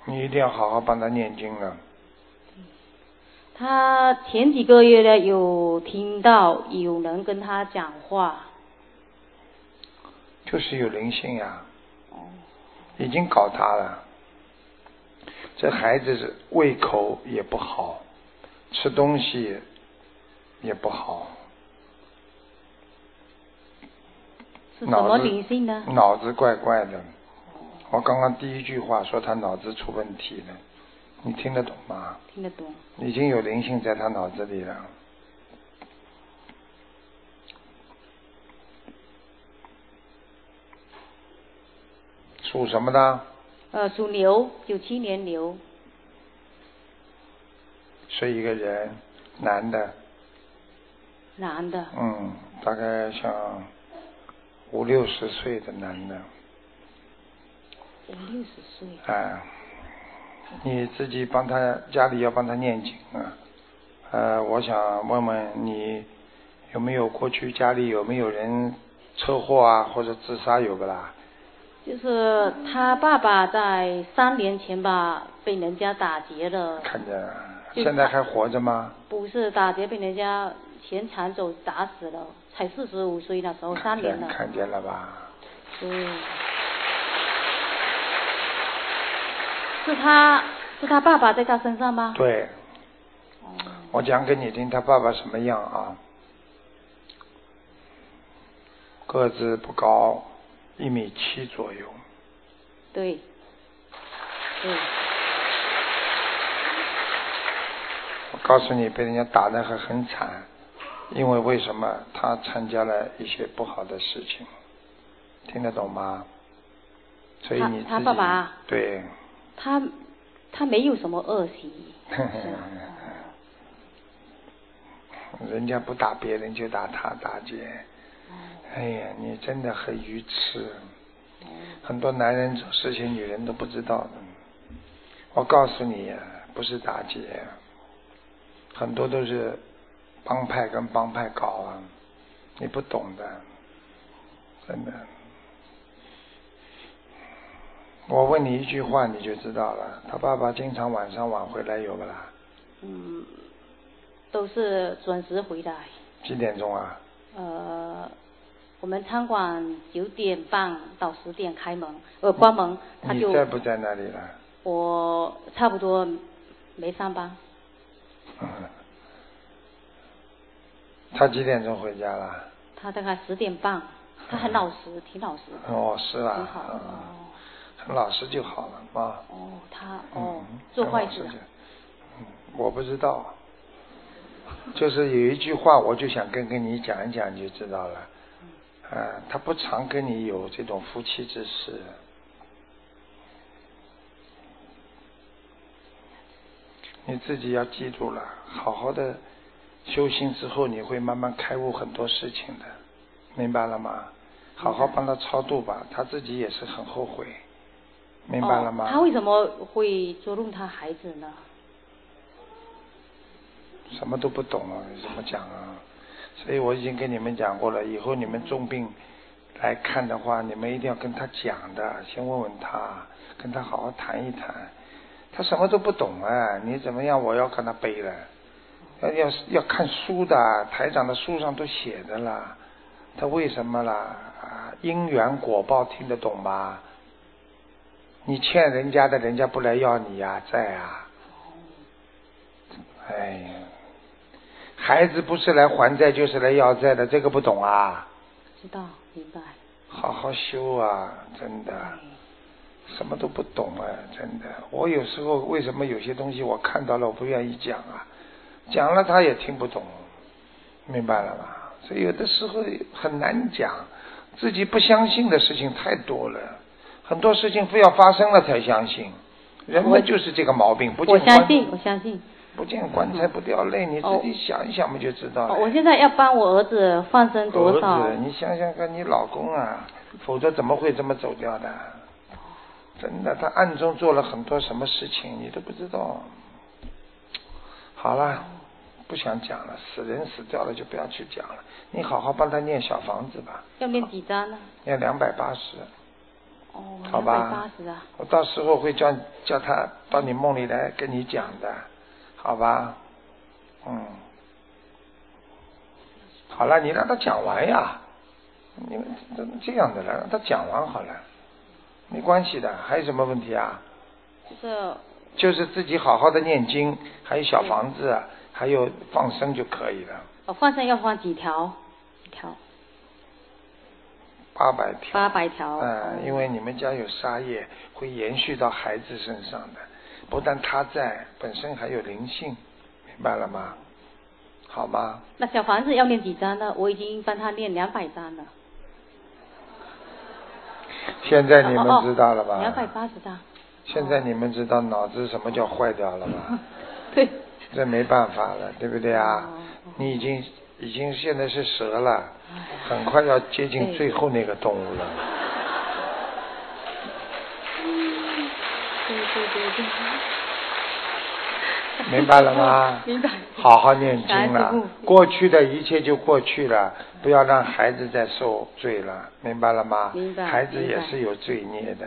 你一定要好好帮他念经了。他前几个月呢有听到有人跟他讲话，就是有灵性呀、已经搞他了。这孩子是胃口也不好，吃东西也不好，是什么脑子灵性呢？脑子怪怪的。我刚刚第一句话说他脑子出问题了，你听得懂吗？听得懂。已经有灵性在他脑子里了。属什么的？呃，属牛，九七年牛，是一个人，男的，男的，嗯，大概像五六十岁的男的，五六十岁，哎，你自己帮他家里要帮他念经啊，呃，我想问问你有没有过去家里有没有人车祸啊或者自杀有不啦？就是他爸爸在三年前吧被人家打劫了，看见，了现在还活着吗？不是打劫被人家前抢走砸死了，才四十五岁那时候三年了。看见了吧？对。是他是他爸爸在他身上吗？对。我讲给你听，他爸爸什么样啊？个子不高，一米七左右。对。对。我告诉你，被人家打的还很惨，因为为什么？他参加了一些不好的事情，听得懂吗？所以你他爸爸对。他他没有什么恶习。*laughs* 人家不打别人就打他打姐。哎呀，你真的很愚痴。很多男人做事情，女人都不知道的。我告诉你，不是打劫，很多都是帮派跟帮派搞啊，你不懂的，真的。我问你一句话，你就知道了。他爸爸经常晚上晚回来有不啦？嗯，都是准时回来。几点钟啊？呃。我们餐馆九点半到十点开门，呃，关门他就。你在不在那里了？我差不多没上班。嗯。他几点钟回家了？他大概十点半，他很老实，挺老实。哦，是啊。挺好的。很老实就好了啊。哦，他哦，做坏事。嗯，我不知道。就是有一句话，我就想跟跟你讲一讲，你就知道了。啊，他不常跟你有这种夫妻之事，你自己要记住了，好好的修行之后，你会慢慢开悟很多事情的，明白了吗？好好帮他超度吧，他自己也是很后悔，明白了吗？他为什么会捉弄他孩子呢？什么都不懂啊，怎么讲啊？所以我已经跟你们讲过了，以后你们重病来看的话，你们一定要跟他讲的，先问问他，跟他好好谈一谈。他什么都不懂啊，你怎么样？我要跟他背了，要要要看书的，台长的书上都写的啦。他为什么啦？啊，因缘果报听得懂吗？你欠人家的，人家不来要你呀，在啊。哎呀。孩子不是来还债就是来要债的，这个不懂啊？知道，明白。好好修啊，真的，什么都不懂啊，真的。我有时候为什么有些东西我看到了我不愿意讲啊？讲了他也听不懂，明白了吧？所以有的时候很难讲，自己不相信的事情太多了，很多事情非要发生了才相信。人们就是这个毛病，不我相信，我相信。不见棺材不掉泪，你自己想一想不就知道了。我现在要帮我儿子放生多少？儿子，你想想看，你老公啊，否则怎么会这么走掉的？真的，他暗中做了很多什么事情，你都不知道。好了，不想讲了，死人死掉了就不要去讲了。你好好帮他念小房子吧。要念几张呢？念两百八十。哦，两百八十啊。我到时候会叫叫他到你梦里来跟你讲的。好吧，嗯，好了，你让他讲完呀，你们这样的了，让他讲完好了，没关系的，还有什么问题啊？就是就是自己好好的念经，还有小房子，还有放生就可以了。哦，放生要放几条？一条。八百条。八百条。嗯，因为你们家有杀业，会延续到孩子身上的。不但他在，本身还有灵性，明白了吗？好吗？那小房子要念几张呢？我已经帮他念两百张了。现在你们知道了吧？两百八十张。现在你们知道脑子什么叫坏掉了吧？对。这没办法了，对不对啊？你已经已经现在是蛇了，很快要接近最后那个动物了。明白了吗？*laughs* 明白。好好念经了，过去的一切就过去了，不要让孩子再受罪了，明白了吗？明白。孩子也是有罪孽的，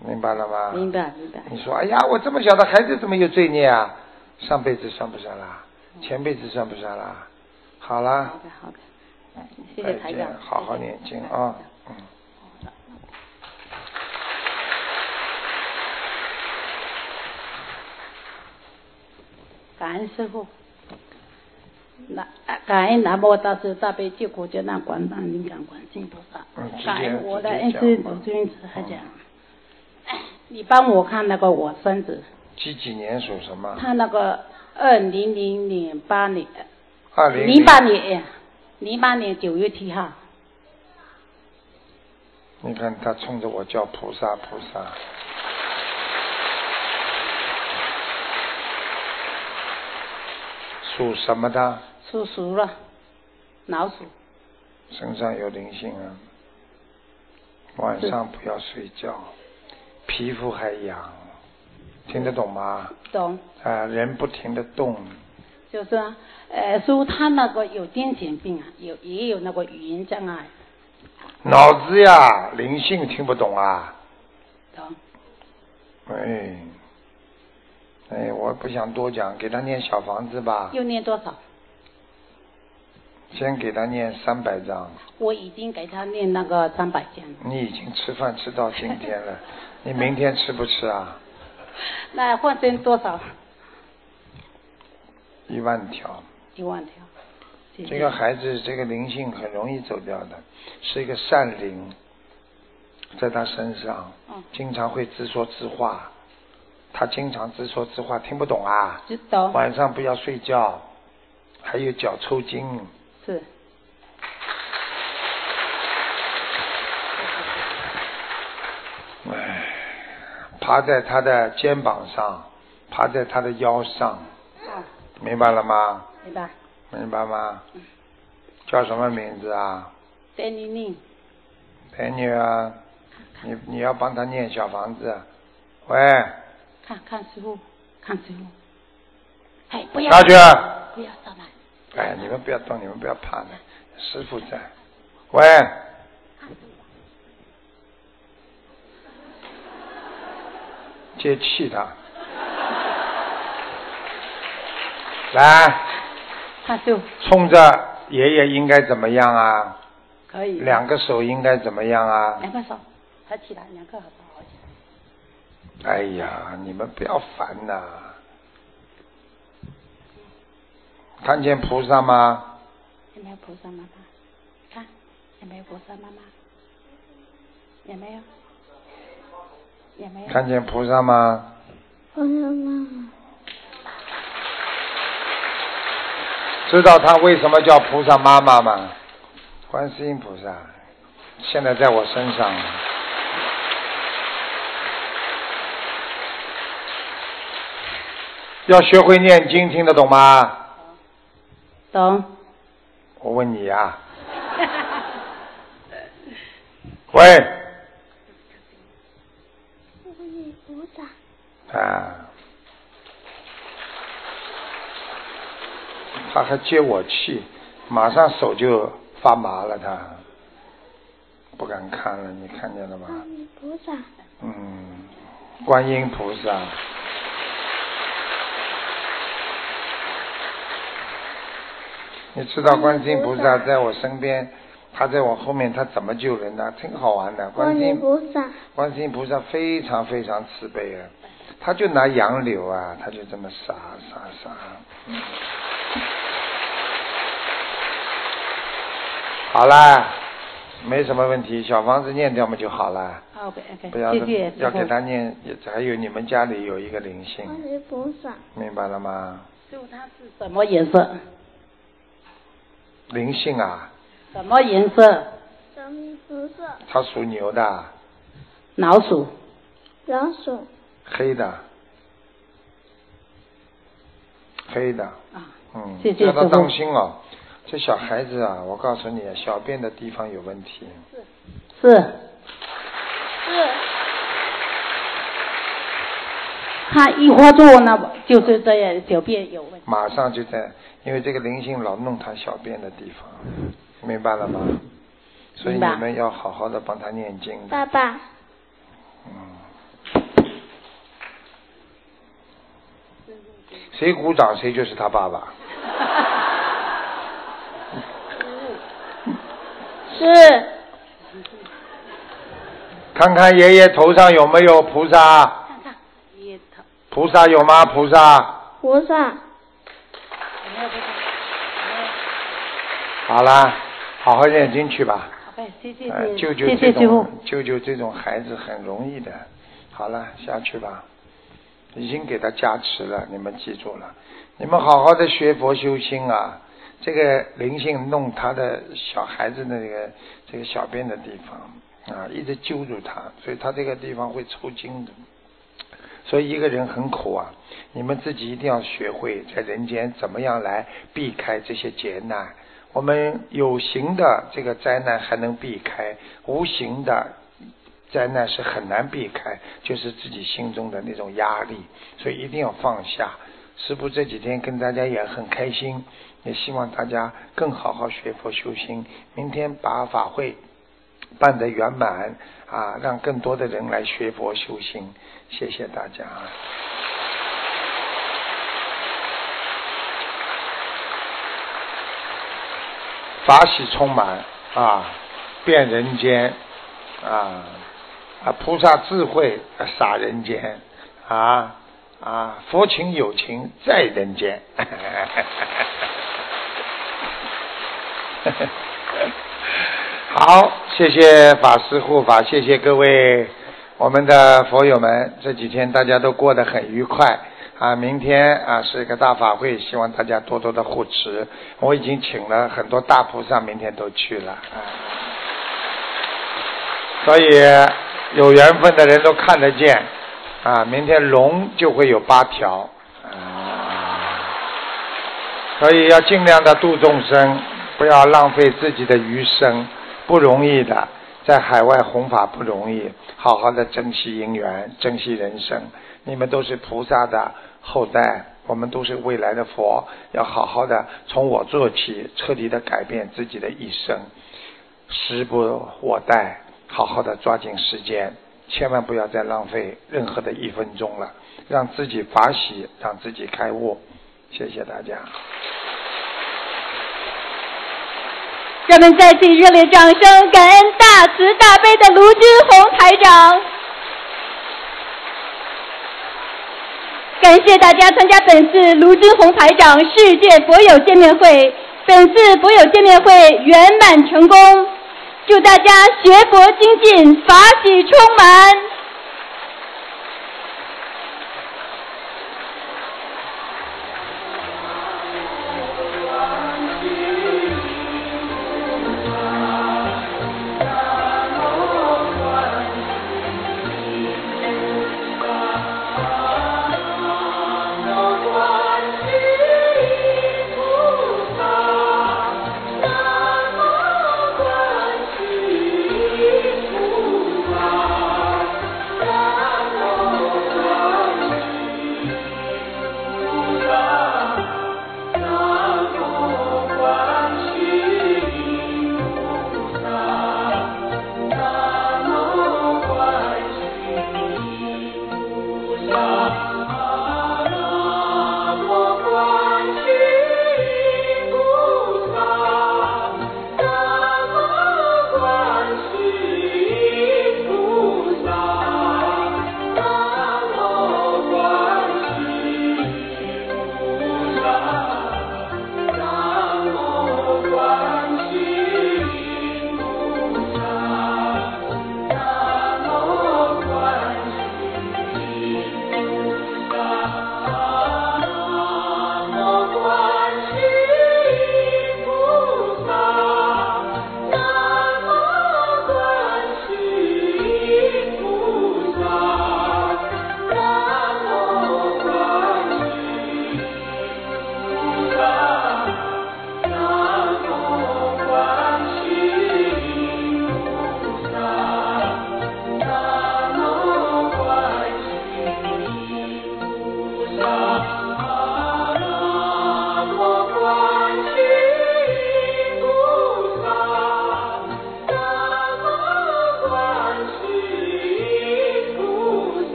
明白了吗？明白明白。你说，哎呀，我这么小的孩子怎么有罪孽啊？上辈子算不算啦？前辈子算不算啦？好啦，好的好的，谢谢台长，好好念经啊。嗯。感恩师傅。那感恩南无大慈大悲救苦救难广大灵感观世音菩萨感恩我的恩师卢俊慈台长。*coughs* 你帮我看那个我孙子，几几年属什么？他那个二零零零八年，二零零八年，零八年九月七号，你看他冲着我叫菩萨菩萨。属什么的？属鼠了，老鼠。身上有灵性啊！晚上不要睡觉，皮肤还痒，听得懂吗？懂，啊，人不停的动，就是啊，呃，说他那个有癫痫病啊，有也有那个语言障碍，脑子呀灵性听不懂啊！懂？哎，哎，我不想多讲，给他念小房子吧，又念多少？先给他念三百张。我已经给他念那个三百件了。你已经吃饭吃到今天了，*laughs* 你明天吃不吃啊？那换成多少？一万条。一万条。谢谢这个孩子这个灵性很容易走掉的，是一个善灵，在他身上，嗯经常会自说自话，他经常自说自话，听不懂啊？知道晚上不要睡觉，还有脚抽筋，是唉，趴在他的肩膀上，趴在他的腰上，哦，明白了吗？明白。明白吗？叫什么名字啊？戴妮妮，陪女啊，你你要帮他念小房子。喂，看看师傅，看师傅。哎，不要下去。不要上来。哎，你们不要动，你们不要怕的，师傅在。喂，接气的。来，看师傅冲着爷爷应该怎么样啊？可以。两个手应该怎么样啊？两个手合起来，两个好不好？哎呀，你们不要烦呐！看见菩萨吗？没有菩萨妈妈？看有没有菩萨妈妈？有没有？有没有？看见菩萨吗？菩萨妈妈，知道他为什么叫菩萨妈妈吗？观世音菩萨，现在在我身上。要学会念经，听得懂吗？懂。我问你呀、*laughs* 喂，菩萨，啊，他还接我气，马上手就发麻了，他不敢看了，你看见了吗？菩萨，嗯，观音菩萨。你知道观世音菩萨在我身边，他在我后面，他怎么救人呢？挺好玩的。观世音菩萨，观世音菩萨非常非常慈悲啊，他就拿杨柳啊，他就这么撒撒撒。嗯好啦，没什么问题，小房子念掉嘛就好了。不要谢谢师傅要给他念，还有你们家里有一个灵性，观世菩萨，明白了吗？师傅他是什么颜色？灵性啊，什么颜色？小米菩萨，他属牛的，老鼠。老鼠，黑的，黑的。啊。嗯，谢谢叫他当心哦，这小孩子啊，我告诉你，小便的地方有问题。是是。是他一发作呢，就是这样小便有问题。马上就在，因为这个灵性老弄他小便的地方，明白了吗？所以你们要好好的帮他念经爸。爸爸，谁鼓掌谁就是他爸爸。*laughs* 是。看看爷爷头上有没有菩萨？菩萨有吗？菩萨。菩萨。好啦，好好念经去吧。好谢谢呃，救救这种。救救这种孩子很容易的。好了，下去吧。已经给他加持了，你们记住了。你们好好的学佛修心啊！这个灵性弄他的小孩子的那个这个小便的地方啊，一直揪住他，所以他这个地方会抽筋的。所以一个人很苦啊！你们自己一定要学会在人间怎么样来避开这些劫难。我们有形的这个灾难还能避开，无形的灾难是很难避开，就是自己心中的那种压力。所以一定要放下。师傅这几天跟大家也很开心，也希望大家更好好学佛修心。明天把法会办得圆满啊，让更多的人来学佛修心。谢谢大家。法喜充满啊，遍人间啊啊，菩萨智慧啊洒人间啊啊，佛情有情在人间。*laughs* 好，谢谢法师护法，谢谢各位我们的佛友们，这几天大家都过得很愉快啊。明天啊是一个大法会，希望大家多多的护持。我已经请了很多大菩萨，明天都去了啊。所以有缘分的人都看得见啊，明天龙就会有八条，所以要尽量的度众生，不要浪费自己的余生，不容易的，在海外弘法不容易，好好的珍惜姻缘，珍惜人生。你们都是菩萨的后代，我们都是未来的佛，要好好的从我做起，彻底的改变自己的一生。时不我待，好好的抓紧时间，千万不要再浪费任何的一分钟了，让自己法喜，让自己开悟。谢谢大家。让我们再次以热烈掌声，感恩大慈大悲的卢军红台长。感谢大家参加本次卢军红台长世界佛友见面会。本次佛友见面会圆满成功，祝大家学佛精进，法喜充满。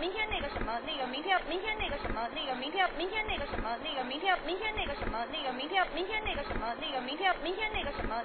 明天那个什么，那个明天明天那个什么，那个明天明天那个什么，那个明天明天那个什么，那个明天明天那个什么，那个明天明天那个什么。